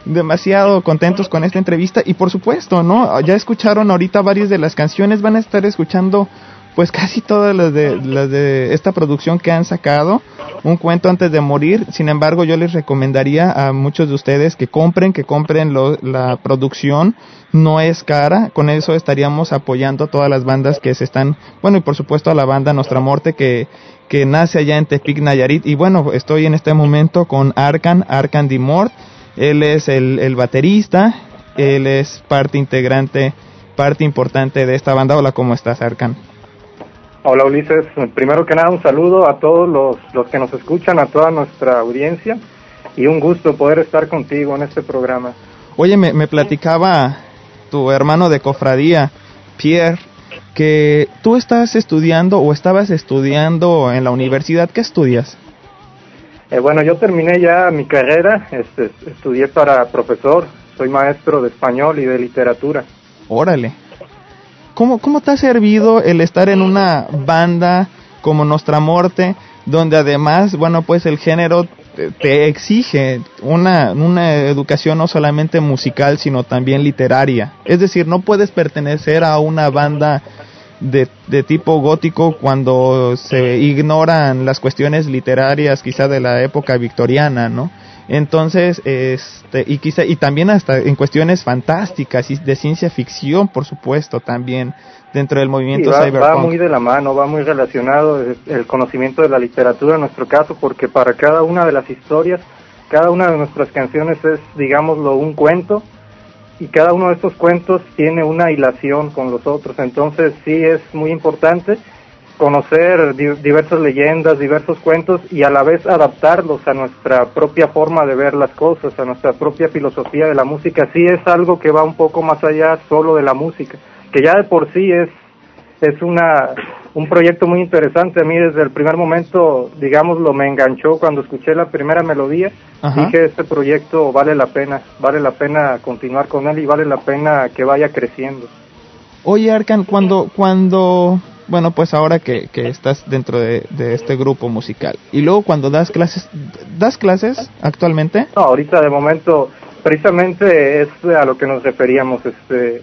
demasiado contentos con esta entrevista y por supuesto, ¿no? Ya escucharon ahorita varias de las canciones, van a estar escuchando pues casi todas las de, las de esta producción que han sacado, un cuento antes de morir, sin embargo yo les recomendaría a muchos de ustedes que compren, que compren la producción, no es cara, con eso estaríamos apoyando a todas las bandas que se están, bueno y por supuesto a la banda Nuestra Morte que, que nace allá en Tepic Nayarit. Y bueno, estoy en este momento con Arcan, Arcan Dimort, él es el, el baterista, él es parte integrante, parte importante de esta banda. Hola, ¿cómo estás, Arcan? Hola, Ulises. Primero que nada, un saludo a todos los, los que nos escuchan, a toda nuestra audiencia y un gusto poder estar contigo en este programa. Oye, me, me platicaba tu hermano de cofradía, Pierre, que tú estás estudiando o estabas estudiando en la universidad. ¿Qué estudias? Eh, bueno, yo terminé ya mi carrera, este, estudié para profesor, soy maestro de español y de literatura. Órale. ¿Cómo, ¿Cómo te ha servido el estar en una banda como Nostra Morte, donde además, bueno, pues el género te, te exige una, una educación no solamente musical, sino también literaria? Es decir, no puedes pertenecer a una banda de, de, tipo gótico cuando se ignoran las cuestiones literarias quizá de la época victoriana, ¿no? Entonces, este, y quizá, y también hasta en cuestiones fantásticas y de ciencia ficción, por supuesto, también dentro del movimiento sí, va, cyberpunk. Va muy de la mano, va muy relacionado el conocimiento de la literatura en nuestro caso, porque para cada una de las historias, cada una de nuestras canciones es, digámoslo, un cuento, y cada uno de estos cuentos tiene una hilación con los otros. Entonces sí es muy importante conocer di diversas leyendas, diversos cuentos y a la vez adaptarlos a nuestra propia forma de ver las cosas, a nuestra propia filosofía de la música. Sí es algo que va un poco más allá solo de la música, que ya de por sí es es una un proyecto muy interesante. A mí desde el primer momento digámoslo me enganchó cuando escuché la primera melodía. Ajá. dije este proyecto vale la pena vale la pena continuar con él y vale la pena que vaya creciendo. Oye Arcan cuando cuando bueno pues ahora que, que estás dentro de, de este grupo musical y luego cuando das clases das clases actualmente no ahorita de momento precisamente es a lo que nos referíamos este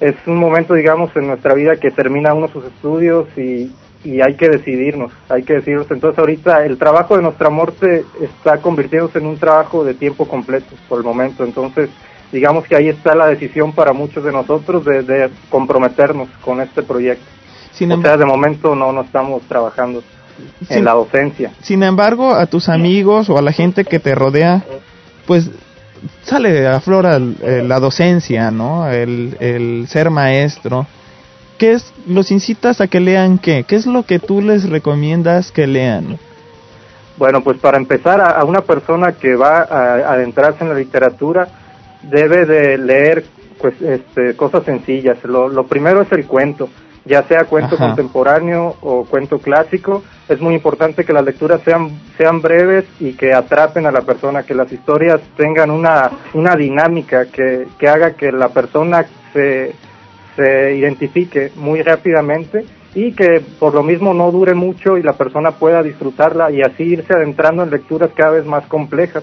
es un momento, digamos, en nuestra vida que termina uno sus estudios y, y hay que decidirnos, hay que decidirnos. Entonces ahorita el trabajo de nuestra muerte está convirtiéndose en un trabajo de tiempo completo por el momento. Entonces, digamos que ahí está la decisión para muchos de nosotros de, de comprometernos con este proyecto. Sin o sea, de momento no, no estamos trabajando sin, en la docencia. Sin embargo, a tus amigos o a la gente que te rodea, pues sale a flora eh, la docencia, ¿no? El, ser maestro. ¿Qué es, los incitas a que lean qué? ¿Qué es lo que tú les recomiendas que lean? Bueno, pues para empezar, a, a una persona que va a, adentrarse en la literatura, debe de leer pues, este, cosas sencillas. Lo primero es el cuento, ya sea cuento Ajá. contemporáneo o cuento clásico. Es muy importante que las lecturas sean, sean breves y que atrapen a la persona, que las historias tengan una, una dinámica que, que haga que la persona se, se identifique muy rápidamente y que por lo mismo no dure mucho y la persona pueda disfrutarla y así irse adentrando en lecturas cada vez más complejas.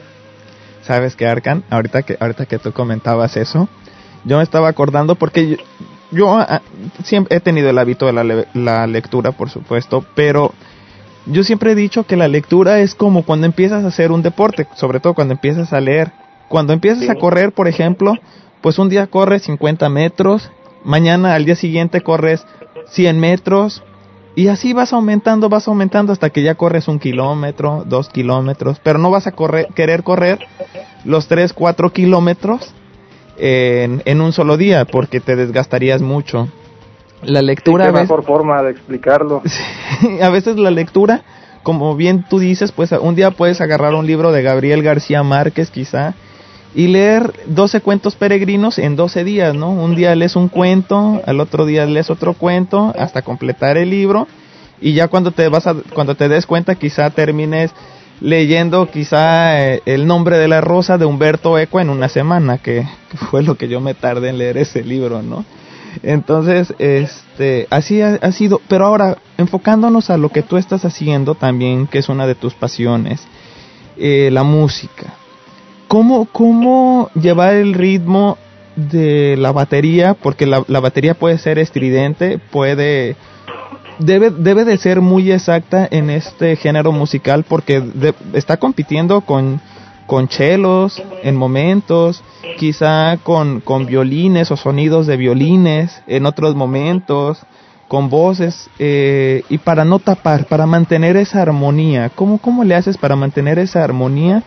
¿Sabes qué, Arcan? Ahorita que, ahorita que tú comentabas eso, yo me estaba acordando porque yo, yo uh, siempre he tenido el hábito de la, le la, lectura, por supuesto, pero yo siempre he dicho que la lectura es como cuando empiezas a hacer un deporte, sobre todo cuando empiezas a leer. Cuando empiezas a correr, por ejemplo, pues un día corres 50 metros, mañana al día siguiente corres 100 metros, y así vas aumentando, vas aumentando hasta que ya corres un kilómetro, dos kilómetros, pero no vas a correr, querer correr los tres, cuatro kilómetros en, en un solo día porque te desgastarías mucho. La lectura... Sí, mejor forma de explicarlo. a veces la lectura, como bien tú dices, pues un día puedes agarrar un libro de Gabriel García Márquez quizá y leer 12 cuentos peregrinos en 12 días, ¿no? Un día lees un cuento, al otro día lees otro cuento hasta completar el libro y ya cuando te vas a, cuando te des cuenta quizá termines leyendo quizá eh, el nombre de la rosa de Humberto Eco en una semana, que, fue lo que yo me tardé en leer ese libro, ¿no? Entonces, este, así ha, sido, pero ahora, enfocándonos a lo que tú estás haciendo también, que es una de tus pasiones, eh, la música. ¿Cómo, ¿Cómo llevar el ritmo de la batería? Porque la, la batería puede ser estridente, puede debe, debe de ser muy exacta en este género musical porque está compitiendo con, con chelos en momentos, quizá con, con violines o sonidos de violines en otros momentos, con voces, eh, y para no tapar, para mantener esa armonía. ¿Cómo, cómo le haces para mantener esa armonía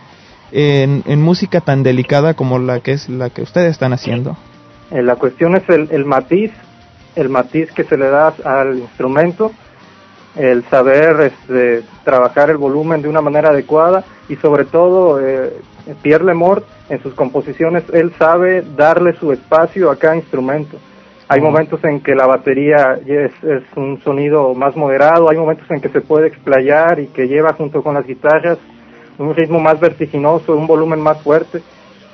en, en música tan delicada como la que es la que ustedes están haciendo? Eh, la cuestión es el, el matiz el matiz que se le da al instrumento, el saber este, trabajar el volumen de una manera adecuada y sobre todo eh, Pierre Lemort en sus composiciones él sabe darle su espacio a cada instrumento. Hay momentos en que la batería es, es, un sonido más moderado, hay momentos en que se puede explayar y que lleva junto con las guitarras un ritmo más vertiginoso, un volumen más fuerte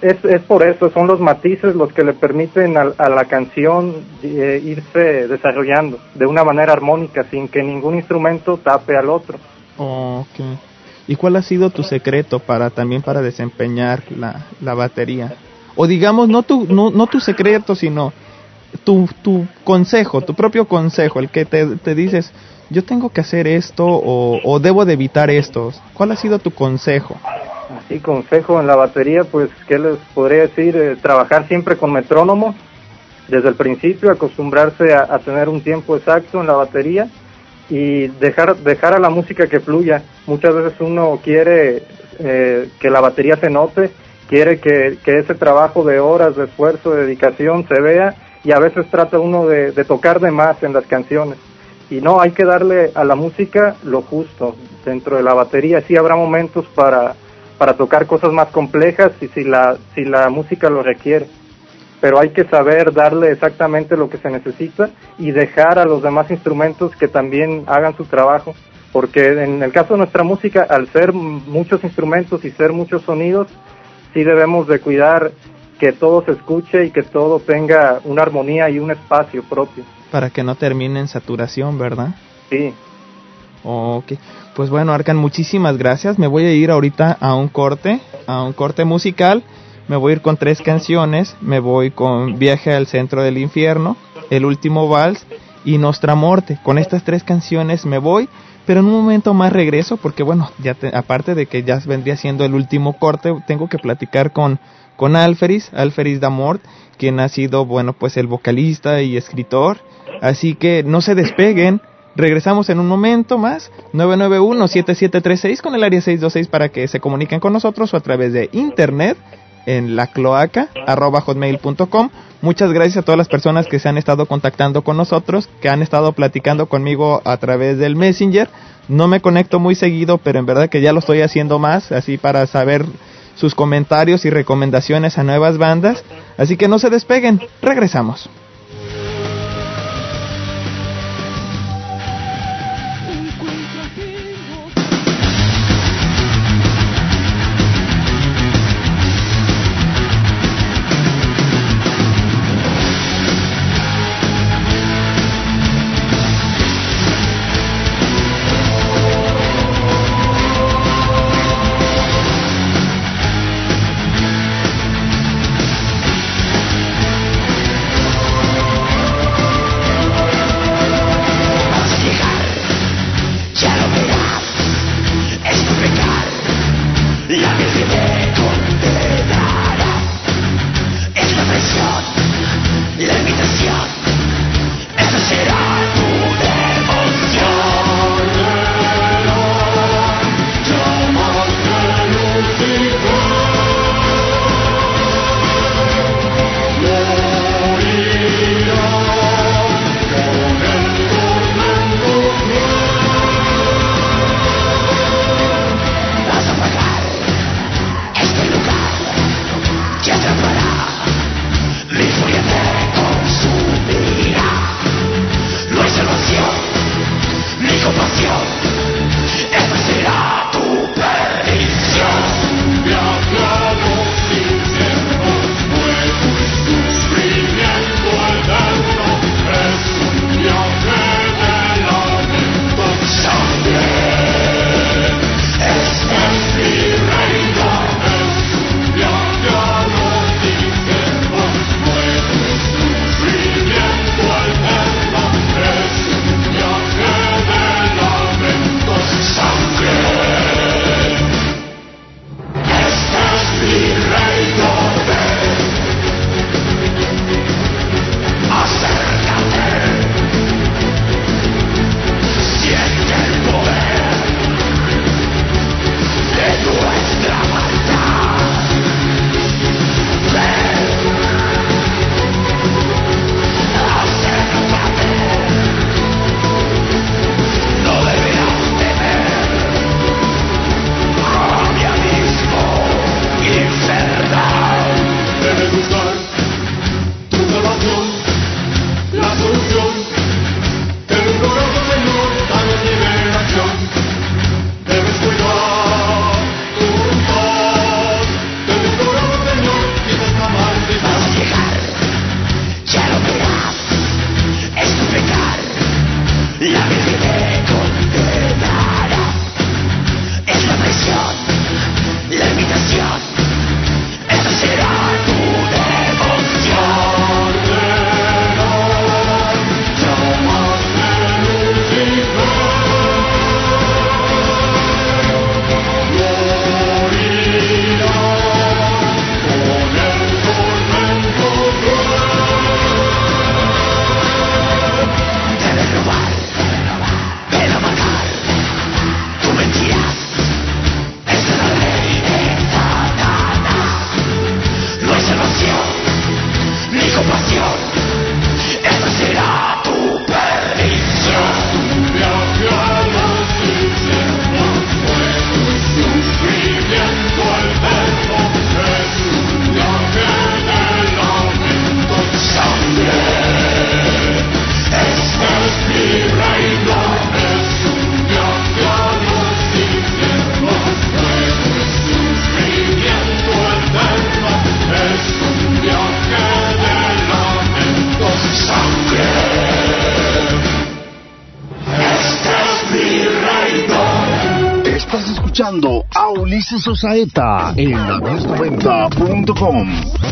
es, es por eso, son los matices los que le permiten a, la canción eh, irse desarrollando de una manera armónica sin que ningún instrumento tape al otro. Okay. ¿Y cuál ha sido tu secreto para también para desempeñar la, la batería? O digamos, no tu, no, no tu secreto, sino tu, tu consejo, tu propio consejo, el que te, te dices, yo tengo que hacer esto o, o debo de evitar esto. ¿Cuál ha sido tu consejo? Así, consejo en la batería, pues, ¿qué les podría decir? Eh, trabajar siempre con metrónomo, desde el principio, acostumbrarse a, tener un tiempo exacto en la batería y dejar, dejar a la música que fluya. Muchas veces uno quiere eh, que la batería se note, quiere que, ese trabajo de horas, de esfuerzo, de dedicación se vea y a veces trata uno de tocar de más en las canciones. Y no, hay que darle a la música lo justo dentro de la batería. Sí habrá momentos para para tocar cosas más complejas y si la, si la música lo requiere. Pero hay que saber darle exactamente lo que se necesita y dejar a los demás instrumentos que también hagan su trabajo. Porque en el caso de nuestra música, al ser muchos instrumentos y ser muchos sonidos, sí debemos de cuidar que todo se escuche y que todo tenga una armonía y un espacio propio. Para que no termine en saturación, ¿verdad? Sí. Ok. Pues bueno, Arcan, muchísimas gracias. Me voy a ir ahorita a un corte, a un corte musical. Me voy a ir con tres canciones. Me voy con Viaje al centro del infierno, El último vals y Nostra Morte. Con estas tres canciones me voy, pero en un momento más regreso porque bueno, ya aparte de que ya vendría siendo el último corte, tengo que platicar con con Alferis, Alferis Damort, quien ha sido bueno, pues el vocalista y escritor. Así que no se despeguen. Regresamos en un momento más, 991-7736 con el área 626 para que se comuniquen con nosotros o a través de internet en la cloaca arroba hotmail.com. Muchas gracias a todas las personas que se han estado contactando con nosotros, que han estado platicando conmigo a través del Messenger. No me conecto muy seguido, pero en verdad que ya lo estoy haciendo más, así para saber sus comentarios y recomendaciones a nuevas bandas. Así que no se despeguen, regresamos. Ulises Osaeta en la1090.com.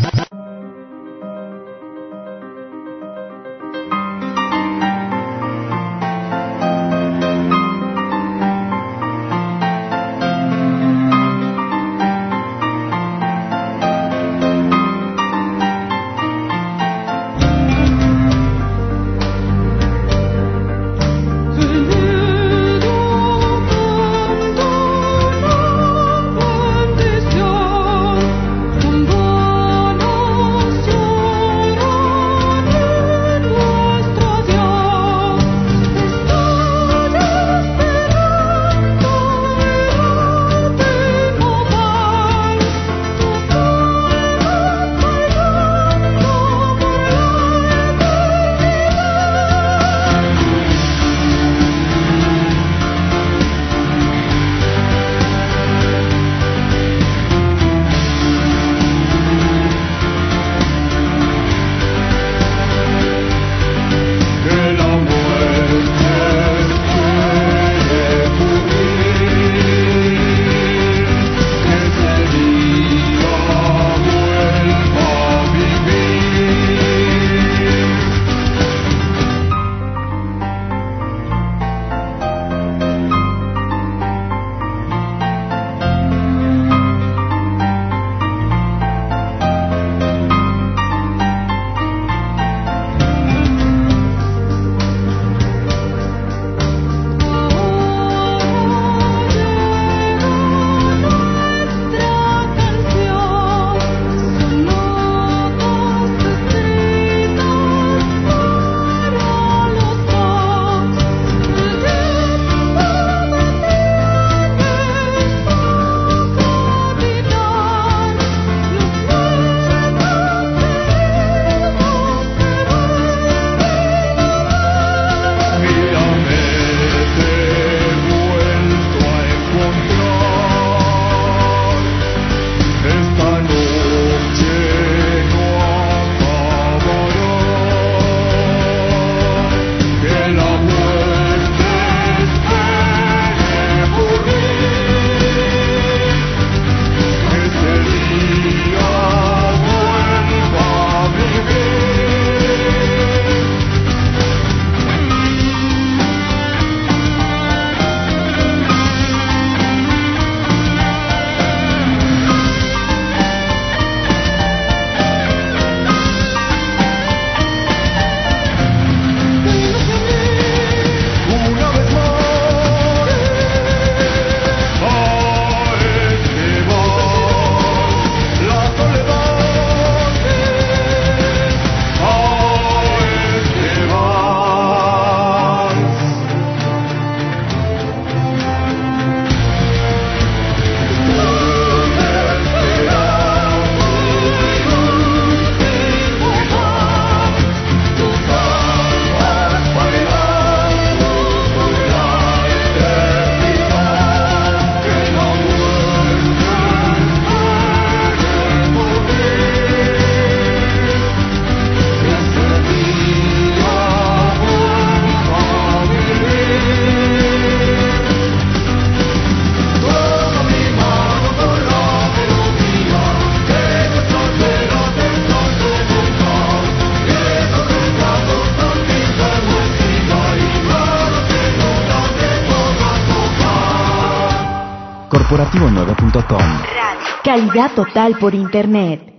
Corporativo9.com. Calidad total por Internet.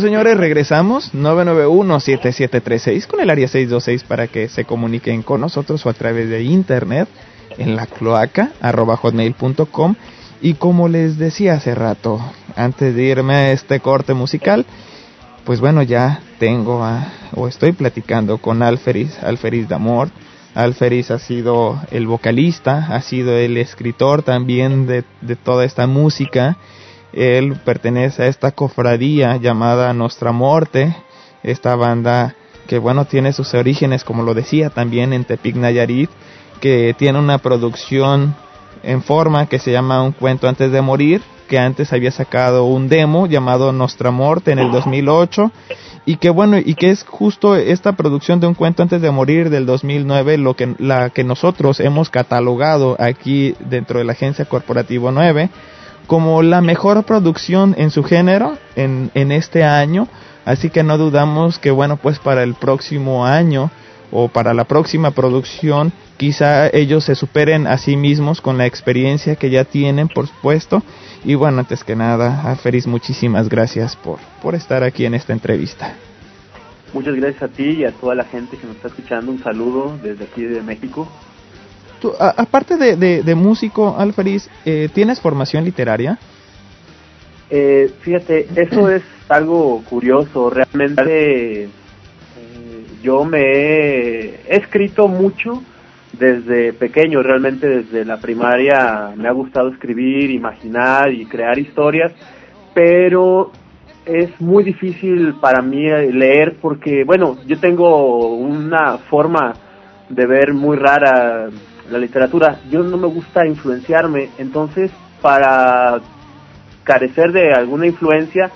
Señores, regresamos. 991-7736 con el área 626 para que se comuniquen con nosotros o a través de internet en la cloaca arroba hotmail.com y como les decía hace rato, antes de irme a este corte musical, pues bueno, ya tengo a, o estoy platicando con Alferis, Alferis Damort. Alferis ha sido el vocalista, ha sido el escritor también de, de toda esta música él pertenece a esta cofradía llamada Nostra Morte, esta banda que bueno tiene sus orígenes, como lo decía también en Tepic Nayarit, que tiene una producción en forma que se llama Un cuento antes de morir, que antes había sacado un demo llamado Nostra Morte en el 2008 y que bueno y que es justo esta producción de un cuento antes de morir del 2009 lo que la que nosotros hemos catalogado aquí dentro de la agencia corporativo 9 como la mejor producción en su género en, en este año. Así que no dudamos que, bueno, pues para el próximo año o para la próxima producción, quizá ellos se superen a sí mismos con la experiencia que ya tienen, por supuesto. Y bueno, antes que nada, a Feris, muchísimas gracias por, por estar aquí en esta entrevista. Muchas gracias a ti y a toda la gente que nos está escuchando. Un saludo desde aquí de México aparte de, de, músico, Alfariz, eh, ¿tienes formación literaria? Eh, fíjate, eso es algo curioso. Realmente eh, yo me he, escrito mucho desde pequeño, realmente desde la primaria me ha gustado escribir, imaginar y crear historias, pero es muy difícil para mí leer porque, bueno, yo tengo una forma de ver muy rara la literatura. Yo no me gusta influenciarme, entonces para carecer de alguna influencia,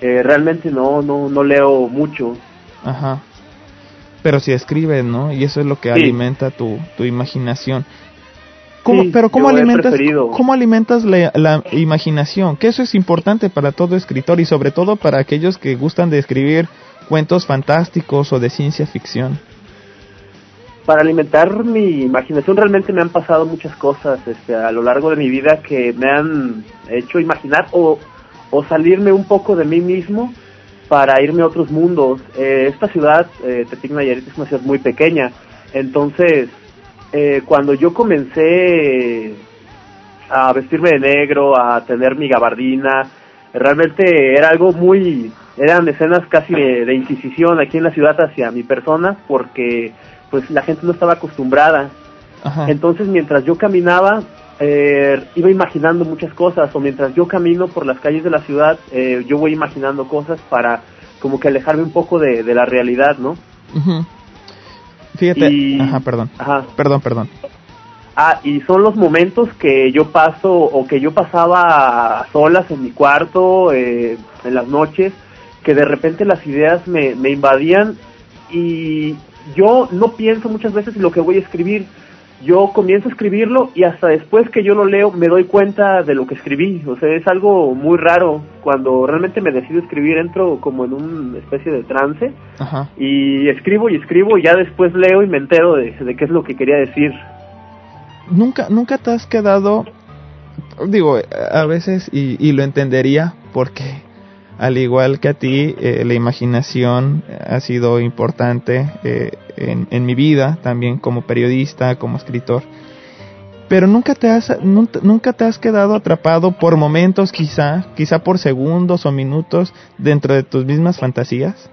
eh, realmente no, no, no leo mucho. Ajá. Pero si escribes, ¿no? Y eso es lo que alimenta tu, tu imaginación. ¿Cómo, pero ¿cómo alimentas, ¿cómo alimentas la, la, imaginación? Que eso es importante para todo escritor y sobre todo para aquellos que gustan de escribir cuentos fantásticos o de ciencia ficción para alimentar mi imaginación realmente me han pasado muchas cosas este, a lo largo de mi vida que me han hecho imaginar o, salirme un poco de mí mismo para irme a otros mundos. Eh, esta ciudad, eh, Tepic Nayarit, es una ciudad muy pequeña, entonces eh, cuando yo comencé a vestirme de negro, a tener mi gabardina, realmente era algo muy, eran escenas casi de, de inquisición aquí en la ciudad hacia mi persona, porque pues la gente no estaba acostumbrada. Entonces mientras yo caminaba, eh, iba imaginando muchas cosas, o mientras yo camino por las calles de la ciudad, eh, yo voy imaginando cosas para como que alejarme un poco de, la realidad, ¿no? Fíjate, ajá, perdón, perdón, perdón. Ah, y son los momentos que yo paso o que yo pasaba solas en mi cuarto, eh, en las noches, que de repente las ideas me, me invadían y, yo no pienso muchas veces en lo que voy a escribir. Yo comienzo a escribirlo y hasta después que yo lo leo me doy cuenta de lo que escribí. O sea, es algo muy raro. Cuando realmente me decido escribir entro como en una especie de trance y escribo y escribo y ya después leo y me entero de, qué es lo que quería decir. Nunca, nunca te has quedado, digo, a veces y, y lo entendería porque al igual que a ti, eh, la imaginación ha sido importante eh, en, mi vida, también como periodista, como escritor. Pero nunca te has nunca te has quedado atrapado por momentos, quizá, quizá por segundos o minutos dentro de tus mismas fantasías.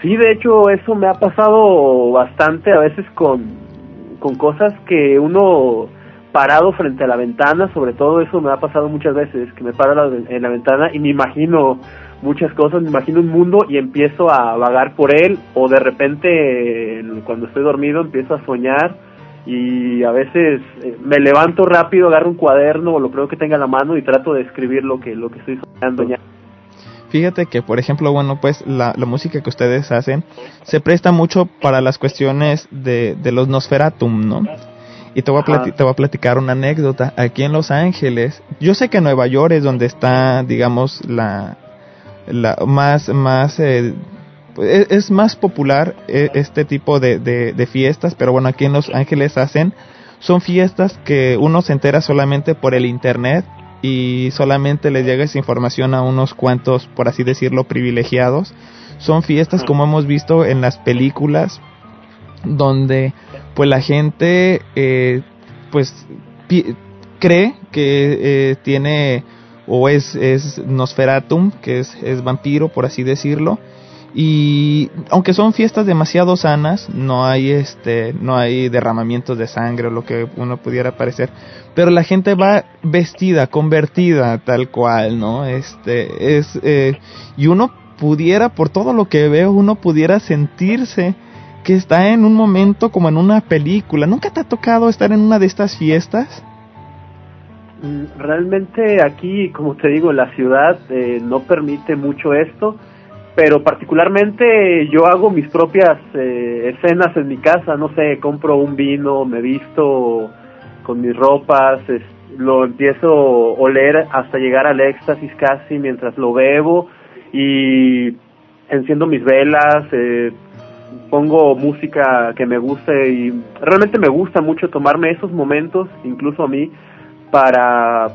Sí, de hecho eso me ha pasado bastante a veces con con cosas que uno parado frente a la ventana, sobre todo eso me ha pasado muchas veces, que me paro en la ventana y me imagino muchas cosas, me imagino un mundo y empiezo a vagar por él o de repente cuando estoy dormido empiezo a soñar y a veces eh, me levanto rápido, agarro un cuaderno o lo creo que tenga en la mano y trato de escribir lo que lo que estoy soñando ya. Fíjate que, por ejemplo, bueno, pues la, música que ustedes hacen se presta mucho para las cuestiones de, de los Nosferatum, ¿no? Y te voy, a te voy a platicar una anécdota. Aquí en Los Ángeles, yo sé que Nueva York es donde está, digamos, la, la más, más, eh, e, es, más popular e, este tipo de, de, fiestas, pero bueno, aquí en Los Ángeles hacen, son fiestas que uno se entera solamente por el internet y solamente les llega esa información a unos cuantos, por así decirlo, privilegiados. Son fiestas como hemos visto en las películas, donde pues la gente eh, pues cree que eh, tiene o es, es Nosferatum, que es, vampiro, por así decirlo, y aunque son fiestas demasiado sanas no hay este no hay derramamientos de sangre o lo que uno pudiera parecer. Pero la gente va vestida convertida tal cual no este es eh, y uno pudiera por todo lo que veo uno pudiera sentirse que está en un momento como en una película. Nunca te ha tocado estar en una de estas fiestas Mm, realmente aquí, como te digo, la ciudad eh, no permite mucho esto, pero particularmente yo hago mis propias eh, escenas en mi casa, no sé, compro un vino, me visto con mis ropas, lo empiezo a oler hasta llegar al éxtasis casi mientras lo bebo y enciendo mis velas, eh, pongo música que me guste y realmente me gusta mucho tomarme esos momentos, incluso a mí, para,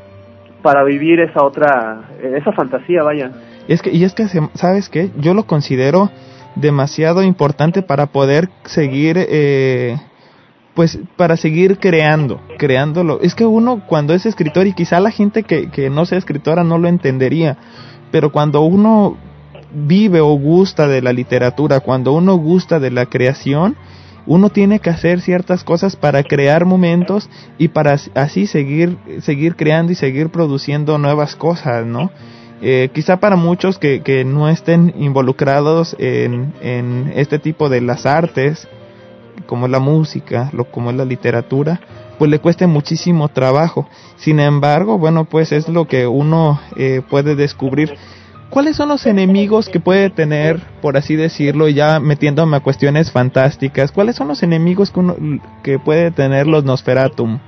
para vivir esa otra, esa fantasía, vaya. Y es que, y es que, ¿sabes qué? Yo lo considero demasiado importante para poder seguir, eh, pues, para seguir creando, creándolo. Es que uno cuando es escritor, y quizá la gente que, que no sea escritora no lo entendería, pero cuando uno vive o gusta de la literatura, cuando uno gusta de la creación, uno tiene que hacer ciertas cosas para crear momentos y para así seguir, seguir creando y seguir produciendo nuevas cosas, ¿no? Eh, quizá para muchos que, que no estén involucrados en, en, este tipo de las artes, como la música, lo, como es la literatura, pues le cueste muchísimo trabajo. Sin embargo, bueno, pues es lo que uno eh, puede descubrir. ¿Cuáles son los enemigos que puede tener, por así decirlo, ya metiéndome a cuestiones fantásticas? ¿Cuáles son los enemigos que, que puede tener los Nosferatum?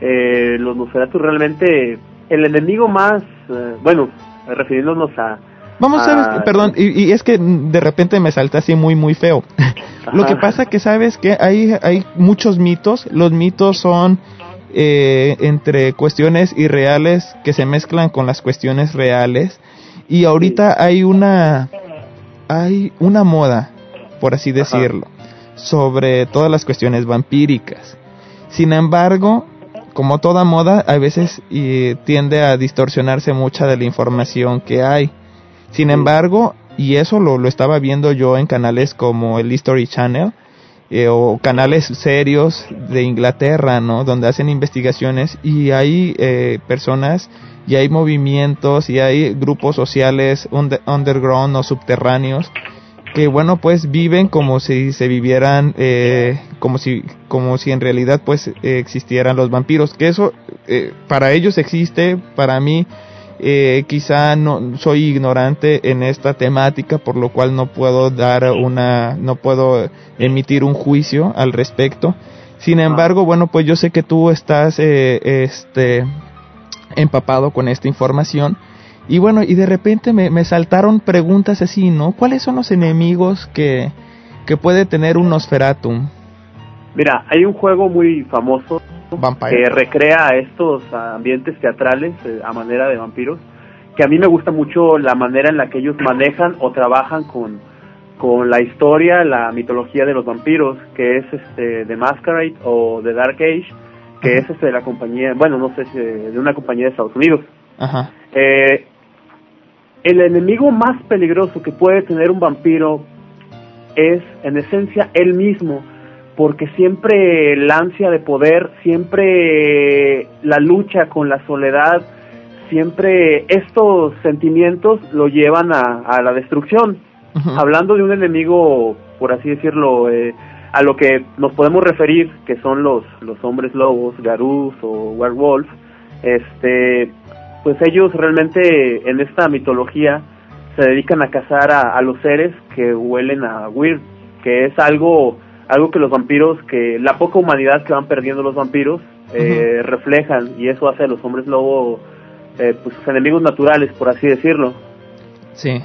Eh, los Nosferatum realmente, el enemigo más, eh, bueno, refiriéndonos a... Vamos a, ver, perdón, y, es que de repente me salta así muy, muy feo. Lo que pasa que sabes que hay, hay muchos mitos, los mitos son eh, entre cuestiones irreales que se mezclan con las cuestiones reales y ahorita hay una hay una moda, por así decirlo, sobre todas las cuestiones vampíricas. Sin embargo, como toda moda, a veces tiende a distorsionarse mucha de la información que hay. Sin embargo, y eso lo, lo estaba viendo yo en canales como el History Channel, eh, o canales serios de Inglaterra, ¿no? Donde hacen investigaciones y hay eh, personas y hay movimientos y hay grupos sociales underground o subterráneos que bueno pues viven como si se vivieran eh, como si como si en realidad pues existieran los vampiros que eso eh, para ellos existe para mí eh, quizá no soy ignorante en esta temática por lo cual no puedo dar una no puedo emitir un juicio al respecto sin embargo bueno pues yo sé que tú estás este empapado con esta información. Y bueno, y de repente me, me saltaron preguntas así, ¿no? ¿Cuáles son los enemigos que, que puede tener un Nosferatum? Mira, hay un juego muy famoso que recrea estos ambientes teatrales eh, a manera de vampiros, que a mí me gusta mucho la manera en la que ellos manejan o trabajan con, con la historia, la mitología de los vampiros, que es este The Masquerade o The Dark Age, que es este de la compañía, bueno, no sé si de una compañía de Estados Unidos. Ajá. Eh, el enemigo más peligroso que puede tener un vampiro es, en esencia, él mismo, porque siempre la ansia de poder, siempre la lucha con la soledad, siempre estos sentimientos lo llevan a, la destrucción. Hablando de un enemigo, por así decirlo, eh, a lo que nos podemos referir, que son los, los hombres lobos, garús o werewolf, este, pues ellos realmente en esta mitología se dedican a cazar a, los seres que huelen a weird, que es algo, algo que los vampiros, que la poca humanidad que van perdiendo los vampiros, eh, reflejan, y eso hace a los hombres lobo, eh, pues sus enemigos naturales, por así decirlo. Sí.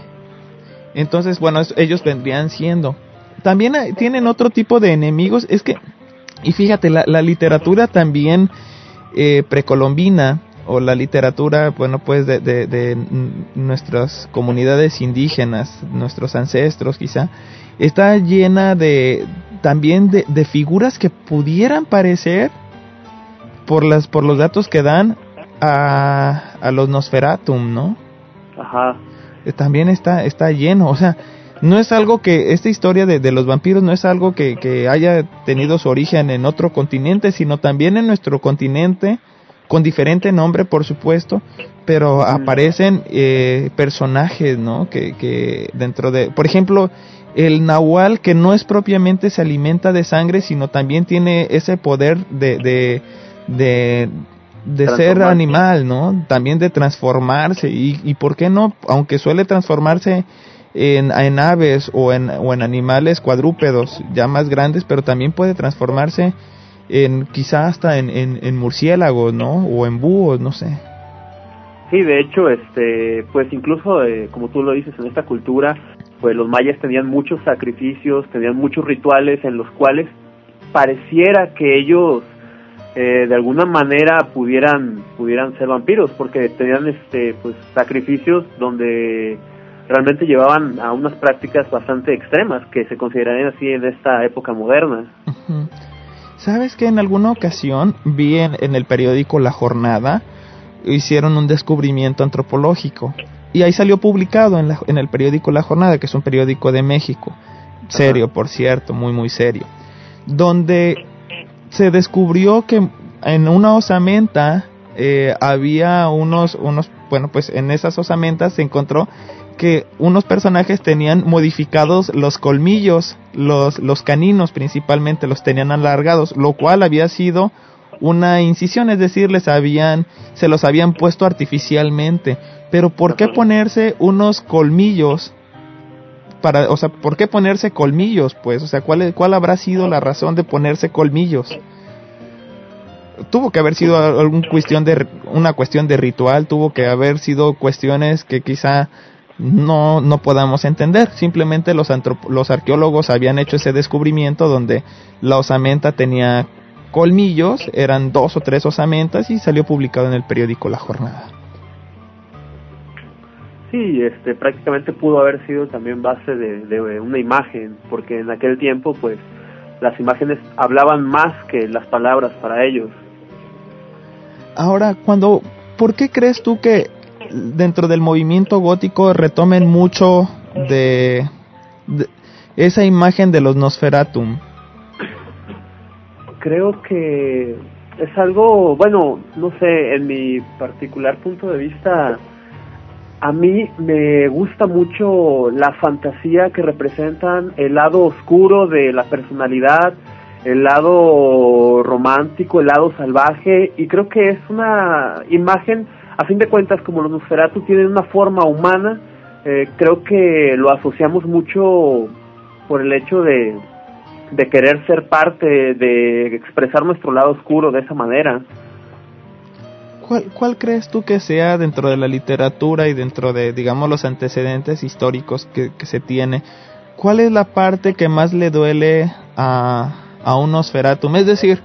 Entonces, bueno, ellos vendrían siendo. También tienen otro tipo de enemigos. Es que, y fíjate, la, literatura también eh, precolombina o la literatura, bueno, pues de, de, nuestras comunidades indígenas, nuestros ancestros quizá, está llena de también de, de figuras que pudieran parecer por las por los datos que dan a, a los Nosferatum, ¿no? Ajá. Eh, también está está lleno, o sea, no es algo que esta historia de, de los vampiros no es algo que, que, haya tenido su origen en otro continente, sino también en nuestro continente con diferente nombre, por supuesto, pero aparecen eh, personajes, ¿no? Que, que dentro de, por ejemplo, el nahual que no es propiamente se alimenta de sangre, sino también tiene ese poder de, de, de, de ser animal, ¿no? También de transformarse y, y por qué no, aunque suele transformarse en, en aves o en, o en animales cuadrúpedos ya más grandes, pero también puede transformarse en quizá hasta en, en, murciélagos, ¿no? O en búhos, no sé. Sí, de hecho, este, pues incluso, eh, como tú lo dices, en esta cultura, pues los mayas tenían muchos sacrificios, tenían muchos rituales en los cuales pareciera que ellos eh, de alguna manera pudieran pudieran ser vampiros, porque tenían este, pues sacrificios donde realmente llevaban a unas prácticas bastante extremas que se considerarían así en esta época moderna. ¿Sabes que en alguna ocasión vi en, el periódico La Jornada, hicieron un descubrimiento antropológico y ahí salió publicado en, en el periódico La Jornada, que es un periódico de México, serio, por cierto, muy, muy serio, donde se descubrió que en una osamenta eh, había unos, unos, bueno, pues en esas osamentas se encontró que unos personajes tenían modificados los colmillos, los, los caninos principalmente los tenían alargados, lo cual había sido una incisión, es decir, les habían, se los habían puesto artificialmente. Pero ¿por qué ponerse unos colmillos? Para, o sea, ¿por qué ponerse colmillos? Pues, o sea, ¿cuál, cuál habrá sido la razón de ponerse colmillos? Tuvo que haber sido alguna cuestión de, una cuestión de ritual, tuvo que haber sido cuestiones que quizá no, no podamos entender. Simplemente los, los arqueólogos habían hecho ese descubrimiento donde la osamenta tenía colmillos, eran dos o tres osamentas y salió publicado en el periódico La Jornada. Sí, este, prácticamente pudo haber sido también base de, de una imagen, porque en aquel tiempo, pues, las imágenes hablaban más que las palabras para ellos. Ahora, cuando, ¿por qué crees tú que dentro del movimiento gótico retomen mucho de, esa imagen de los Nosferatum? Creo que es algo, bueno, no sé, en mi particular punto de vista, a mí me gusta mucho la fantasía que representan el lado oscuro de la personalidad, el lado romántico, el lado salvaje, y creo que es una imagen a fin de cuentas, como los Nosferatu tienen una forma humana, eh, creo que lo asociamos mucho por el hecho de, de querer ser parte, de expresar nuestro lado oscuro de esa manera. ¿Cuál, ¿Cuál crees tú que sea dentro de la literatura y dentro de, digamos, los antecedentes históricos que, que se tiene? ¿Cuál es la parte que más le duele a, a un Nosferatum? Es decir,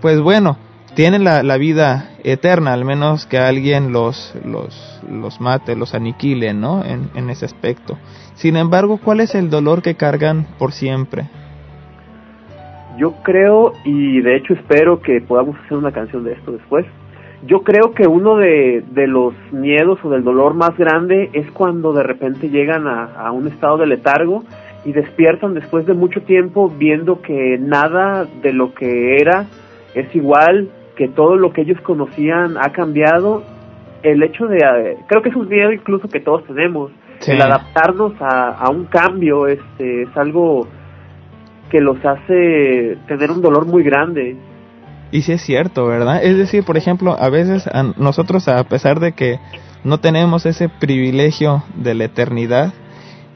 pues bueno, tienen la, la, vida eterna, al menos que alguien los, los, los mate, los aniquile, ¿no? En, en ese aspecto. Sin embargo, ¿cuál es el dolor que cargan por siempre? Yo creo, y de hecho espero que podamos hacer una canción de esto después, yo creo que uno de, de los miedos o del dolor más grande es cuando de repente llegan a, a un estado de letargo y despiertan después de mucho tiempo viendo que nada de lo que era es igual, que todo lo que ellos conocían ha cambiado, el hecho de, eh, creo que es un miedo incluso que todos tenemos, el adaptarnos a, a un cambio este, es algo que los hace tener un dolor muy grande. Y sí es cierto, ¿verdad? Es decir, por ejemplo, a veces a nosotros, a pesar de que no tenemos ese privilegio de la eternidad,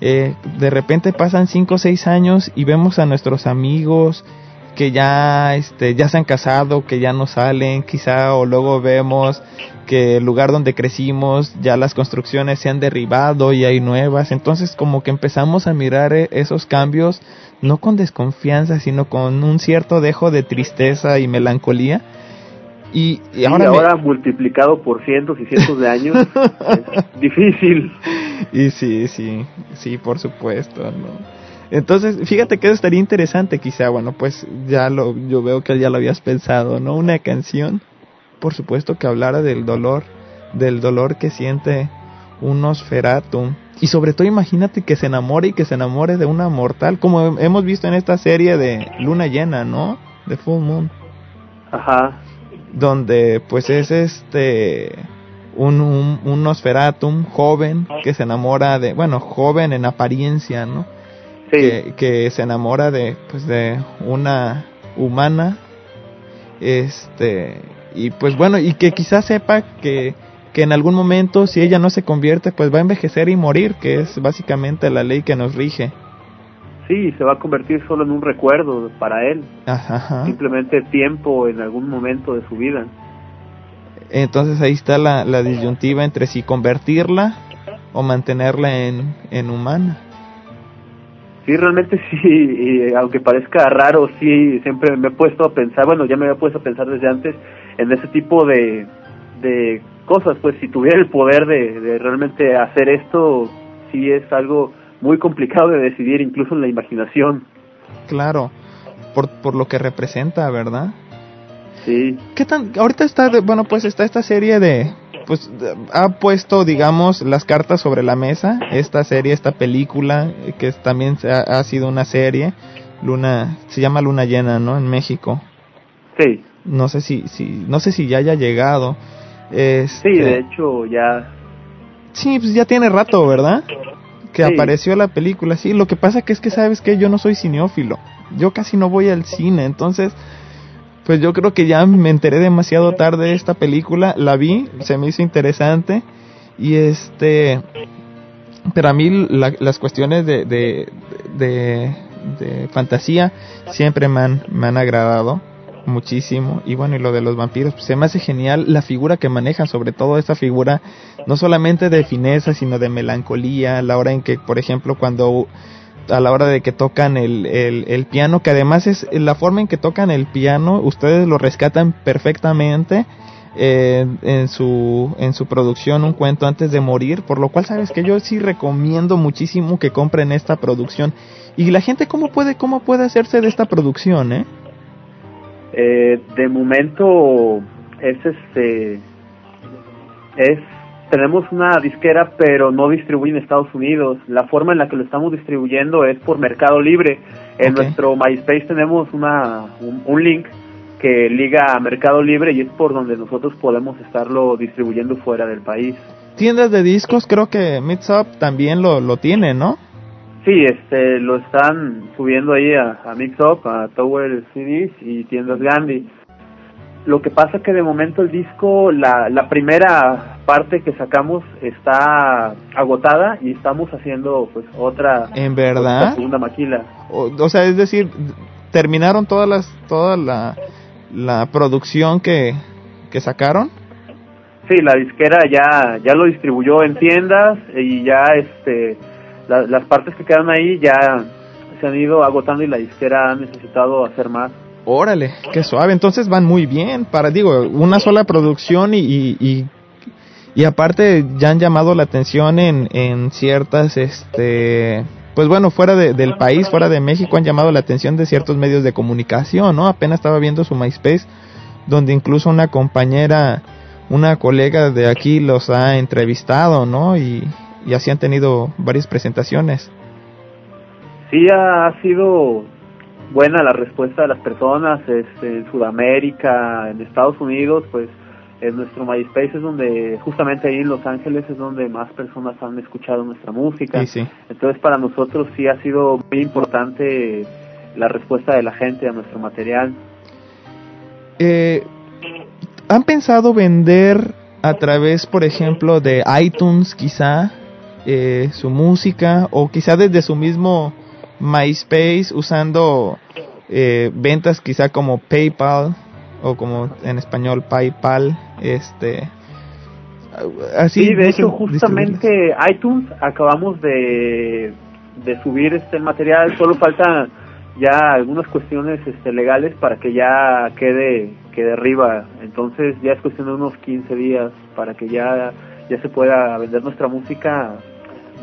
eh, de repente pasan cinco o seis años y vemos a nuestros amigos, que ya este ya se han casado, que ya no salen, quizá o luego vemos que el lugar donde crecimos ya las construcciones se han derribado y hay nuevas, entonces como que empezamos a mirar eh, esos cambios no con desconfianza, sino con un cierto dejo de tristeza y melancolía. Y, ahora, multiplicado por cientos y cientos de años es difícil. Y sí, sí, sí, por supuesto, ¿no? Entonces, fíjate que eso estaría interesante quizá, bueno, pues ya lo, yo veo que ya lo habías pensado, ¿no? Una canción, por supuesto que hablara del dolor, del dolor que siente un Nosferatu. Y sobre todo imagínate que se enamore y que se enamore de una mortal, como hemos visto en esta serie de Luna Llena, ¿no? De Full Moon. Ajá. Donde pues es este un, un, un Nosferatum joven que se enamora de, bueno, joven en apariencia, ¿no? que, se enamora de pues de una humana este y pues bueno y que quizás sepa que que en algún momento si ella no se convierte pues va a envejecer y morir que es básicamente la ley que nos rige. Sí se va a convertir solo en un recuerdo para él. Simplemente tiempo en algún momento de su vida. Entonces ahí está la, la disyuntiva entre si convertirla o mantenerla en, en humana. Sí, realmente sí, aunque parezca raro, sí, siempre me he puesto a pensar, bueno, ya me había puesto a pensar desde antes en ese tipo de, de cosas, pues si tuviera el poder de, de realmente hacer esto, sí es algo muy complicado de decidir, incluso en la imaginación. Claro, por, por lo que representa, ¿verdad? Sí. ¿Qué tan, ahorita está, bueno, pues está esta serie de, pues ha puesto, digamos, las cartas sobre la mesa. Esta serie, esta película, que también ha, sido una serie, Luna, se llama Luna Llena, ¿no? En México. Sí. No sé si, si, no sé si ya haya llegado. Este, sí, de hecho ya. Sí, pues ya tiene rato, ¿verdad? Que apareció la película. Sí, lo que pasa que es que sabes que yo no soy cineófilo. Yo casi no voy al cine, entonces pues yo creo que ya me enteré demasiado tarde de esta película, la vi, se me hizo interesante y este, pero a mí las cuestiones de, de, de, fantasía siempre me han, me han agradado muchísimo y bueno y lo de los vampiros pues se me hace genial la figura que manejan sobre todo esta figura no solamente de fineza sino de melancolía la hora en que por ejemplo cuando a la hora de que tocan el, el, piano, que además es la forma en que tocan el piano, ustedes lo rescatan perfectamente eh, en, su, en su producción Un cuento antes de morir, por lo cual sabes que yo sí recomiendo muchísimo que compren esta producción. ¿Y la gente cómo puede, cómo puede hacerse de esta producción? Eh? Eh, de momento es este es tenemos una disquera, pero no distribuye en Estados Unidos. La forma en la que lo estamos distribuyendo es por Mercado Libre. En nuestro MySpace tenemos una, un, link que liga a Mercado Libre y es por donde nosotros podemos estarlo distribuyendo fuera del país. Tiendas de discos, creo que Mixup también lo, lo tiene, ¿no? Sí, este, lo están subiendo ahí a, a Mixup, a Tower CDs y tiendas Gandhi. Lo que pasa que de momento el disco, la, la primera parte que sacamos está agotada y estamos haciendo pues otra en verdad segunda maquila. O, sea es decir terminaron todas las toda la, la producción que, que sacaron. Sí la disquera ya ya lo distribuyó en tiendas y ya este las partes que quedan ahí ya se han ido agotando y la disquera ha necesitado hacer más Órale, qué suave. Entonces van muy bien. Para, digo, una sola producción y, y, y aparte ya han llamado la atención en, en ciertas, este, pues bueno, fuera de, del país, fuera de México, han llamado la atención de ciertos medios de comunicación, ¿no? Apenas estaba viendo su MySpace, donde incluso una compañera, una colega de aquí los ha entrevistado, ¿no? Y, y así han tenido varias presentaciones. Sí, ha sido buena la respuesta de las personas este, en Sudamérica, en Estados Unidos, pues en nuestro MySpace es donde, justamente ahí en Los Ángeles es donde más personas han escuchado nuestra música. Entonces para nosotros sí ha sido muy importante la respuesta de la gente a nuestro material. Eh, ¿Han pensado vender a través, por ejemplo, de iTunes quizá eh, su música o quizá desde su mismo MySpace usando eh, ventas quizá como PayPal o como en español PayPal, este así sí, de hecho justamente iTunes acabamos de, de subir este material, solo falta ya algunas cuestiones este, legales para que ya quede quede arriba, entonces ya es cuestión de unos 15 días para que ya ya se pueda vender nuestra música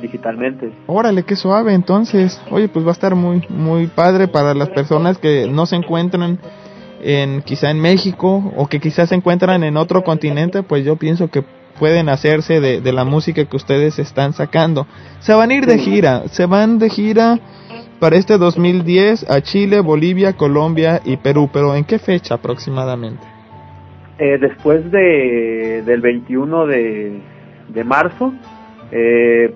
digitalmente. Órale, qué suave, entonces. Oye, pues va a estar muy muy padre para las personas que no se encuentran en quizá en México o que quizás se encuentran en otro continente, pues yo pienso que pueden hacerse de, de la música que ustedes están sacando. Se van a ir de gira, se van de gira para este 2010 a Chile, Bolivia, Colombia y Perú, pero ¿en qué fecha aproximadamente? Eh, después de, del 21 de, de marzo, eh,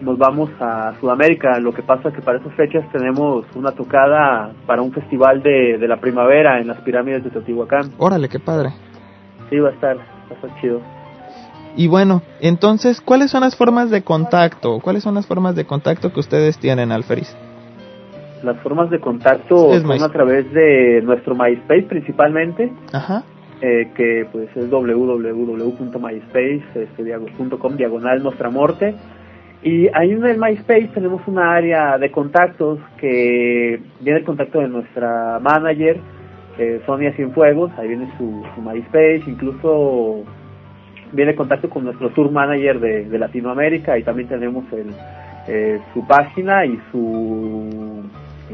nos vamos a Sudamérica. Lo que pasa es que para esas fechas tenemos una tocada para un festival de, de la primavera en las pirámides de Teotihuacán. Órale, qué padre. Sí, va a estar, va a estar chido. Y bueno, entonces, ¿cuáles son las formas de contacto? ¿Cuáles son las formas de contacto que ustedes tienen, Alferis? Las formas de contacto son a través de nuestro MySpace principalmente. Ajá. Eh, que pues es www.myspace.com este, diagonal Nuestra Morte y ahí en el MySpace tenemos una área de contactos que viene el contacto de nuestra manager, eh, Sonia Cienfuegos, ahí viene su, MySpace, incluso viene el contacto con nuestro tour manager de, Latinoamérica y también tenemos el, eh, su página y su,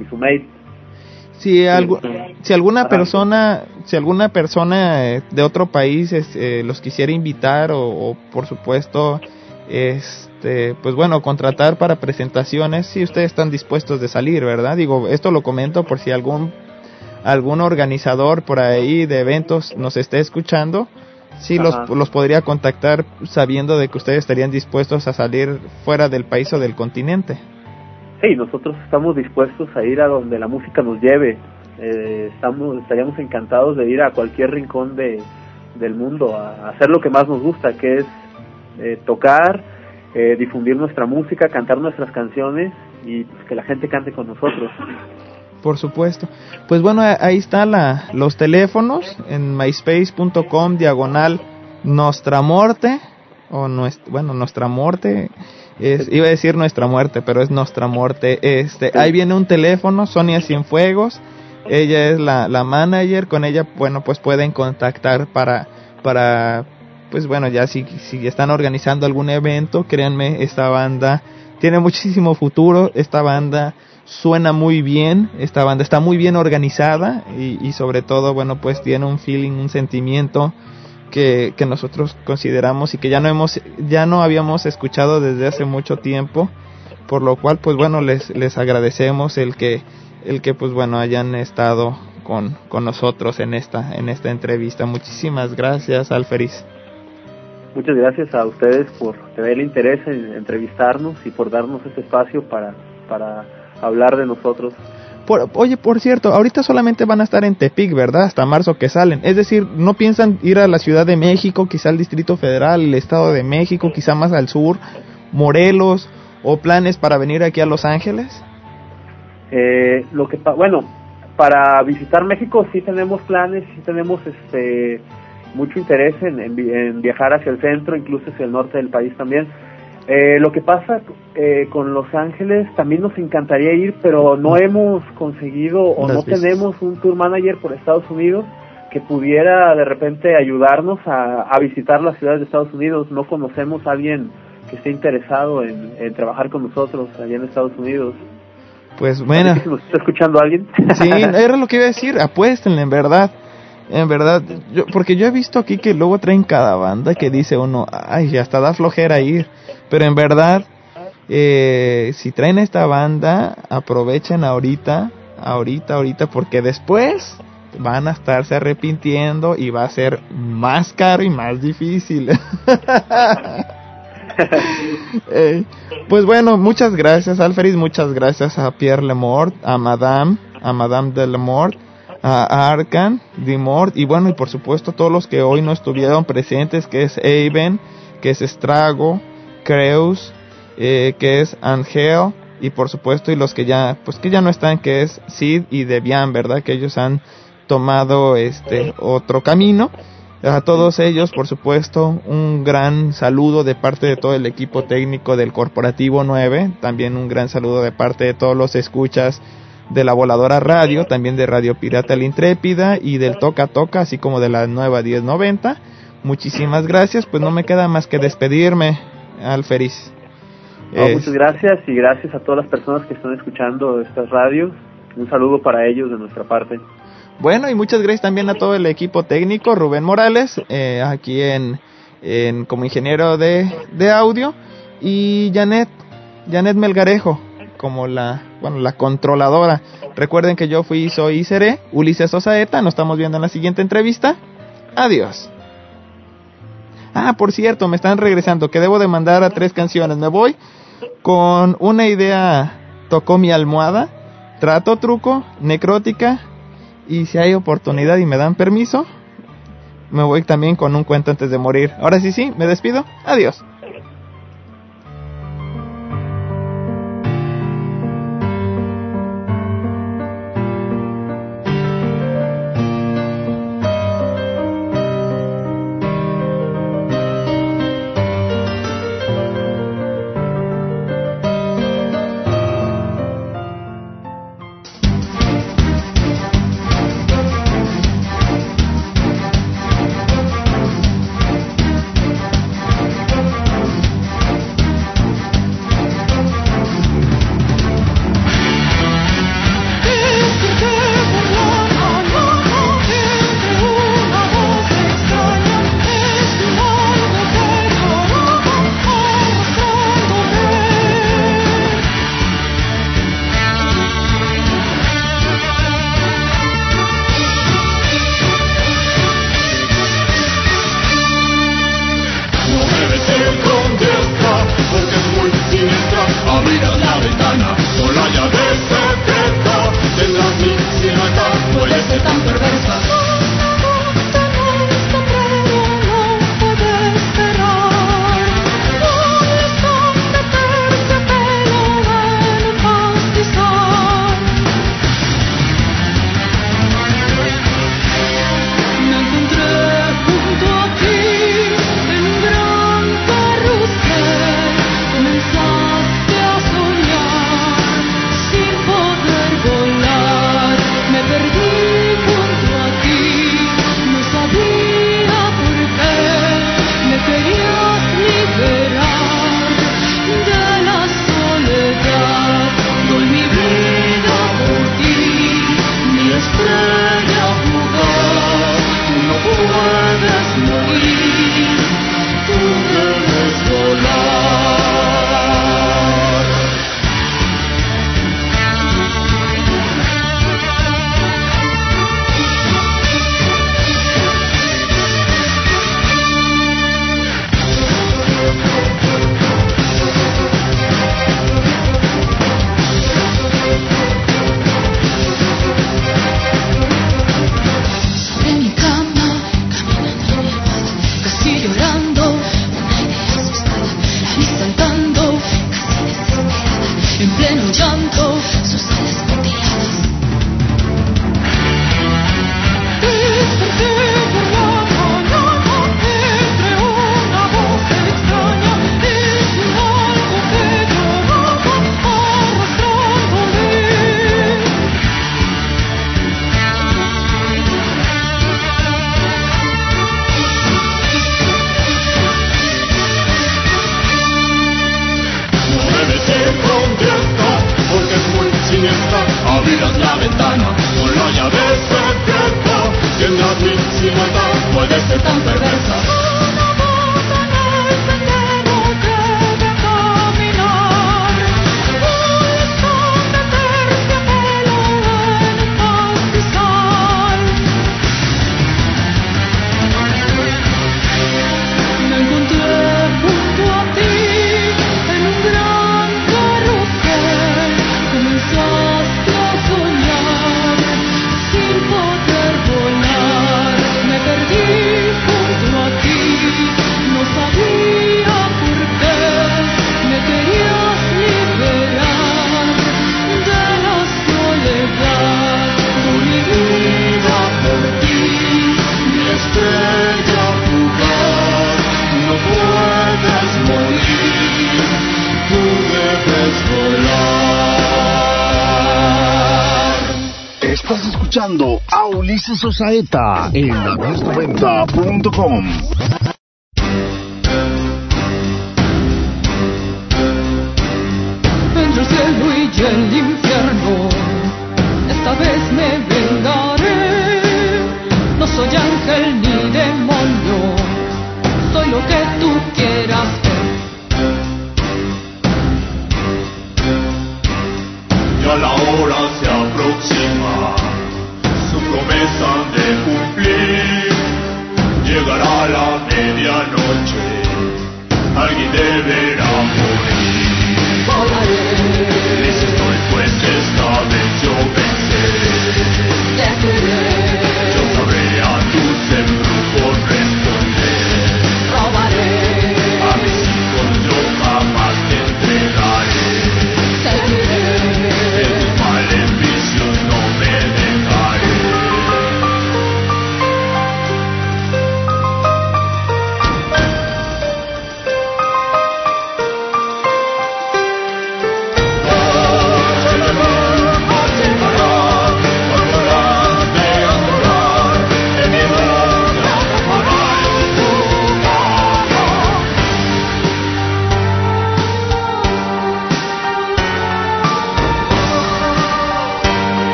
y su mail. Si, algo, si alguna persona si alguna persona eh, de otro país los quisiera invitar o, o por supuesto es este, pues bueno, contratar para presentaciones si ustedes están dispuestos de salir, ¿verdad? Digo, esto lo comento por si algún algún organizador por ahí de eventos nos esté escuchando, sí los, los podría contactar sabiendo de que ustedes estarían dispuestos a salir fuera del país o del continente. Sí, nosotros estamos dispuestos a ir a donde la música nos lleve. Eh, estamos, estaríamos encantados de ir a cualquier rincón de, del mundo a hacer lo que más nos gusta, que es eh, tocar, eh, difundir nuestra música, cantar nuestras canciones y pues, que la gente cante con nosotros. Por supuesto. Pues bueno, ahí están los teléfonos en myspace.com diagonal Nuestra Muerte o nuestra, bueno, Nuestra Muerte es, iba a decir Nuestra Muerte, pero es Nuestra Muerte. Este, ahí viene un teléfono, Sonia Cienfuegos. Ella es la, la manager, con ella, bueno, pues pueden contactar para para pues bueno, ya si, si están organizando algún evento, créanme, esta banda tiene muchísimo futuro, esta banda suena muy bien, esta banda está muy bien organizada y, y sobre todo, bueno, pues tiene un feeling, un sentimiento que, que nosotros consideramos y que ya no hemos, ya no habíamos escuchado desde hace mucho tiempo, por lo cual, pues bueno, les, les agradecemos el que, el que, pues bueno, hayan estado con, con nosotros en esta, en esta entrevista. Muchísimas gracias, Alferis. Muchas gracias a ustedes por tener el interés en entrevistarnos y por darnos este espacio para, para hablar de nosotros. oye, por cierto, ahorita solamente van a estar en Tepic, ¿verdad? Hasta marzo que salen. Es decir, ¿no piensan ir a la Ciudad de México, quizá al Distrito Federal, el Estado de México, quizá más al sur, Morelos, o planes para venir aquí a Los Ángeles? Eh, lo que bueno, para visitar México sí tenemos planes, sí tenemos este mucho interés en, viajar hacia el centro, incluso hacia el norte del país también. Eh, lo que pasa eh, con Los Ángeles, también nos encantaría ir, pero no hemos conseguido o no tenemos un tour manager por Estados Unidos que pudiera de repente ayudarnos a, visitar las ciudades de Estados Unidos. No conocemos a alguien que esté interesado en, trabajar con nosotros allá en Estados Unidos. Pues bueno. ¿Nos está escuchando alguien? Sí, era lo que iba a decir. Apuéstenle, en verdad. En verdad, yo, porque yo he visto aquí que luego traen cada banda que dice uno, ay, hasta da flojera ir. Pero en verdad, eh, si traen esta banda, aprovechen ahorita, ahorita, ahorita, porque después van a estarse arrepintiendo y va a ser más caro y más difícil. Eh, pues bueno, muchas gracias Alferis, muchas gracias a Pierre Lemort, a Madame, a Madame de Lemort a Arkan, Dimort y bueno, y por supuesto todos los que hoy no estuvieron presentes, que es Aven, que es Estrago, Creus, eh, que es Angel, y por supuesto y los que ya pues que ya no están que es Sid y Debian, ¿verdad? Que ellos han tomado este otro camino. A todos ellos, por supuesto, un gran saludo de parte de todo el equipo técnico del Corporativo 9, también un gran saludo de parte de todos los escuchas de la Voladora Radio, también de Radio Pirata La Intrépida y del Toca Toca, así como de la nueva 1090. Muchísimas gracias, pues no me queda más que despedirme, Alferis. muchas gracias y gracias a todas las personas que están escuchando estas radios. Un saludo para ellos de nuestra parte. Bueno, y muchas gracias también a todo el equipo técnico, Rubén Morales, eh, aquí en, en, como ingeniero de, de audio, y Janet, Janet Melgarejo, como la, bueno, la controladora. Recuerden que yo fui, soy y seré Ulises Osaeta, nos estamos viendo en la siguiente entrevista. Adiós. Ah, por cierto, me están regresando, que debo de mandar a tres canciones. Me voy con una idea, tocó mi almohada, trato truco, necrótica y si hay oportunidad y me dan permiso, me voy también con un cuento antes de morir. Ahora sí, sí, me despido. Adiós. Sosaeta en la 90.com.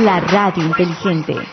La radio inteligente.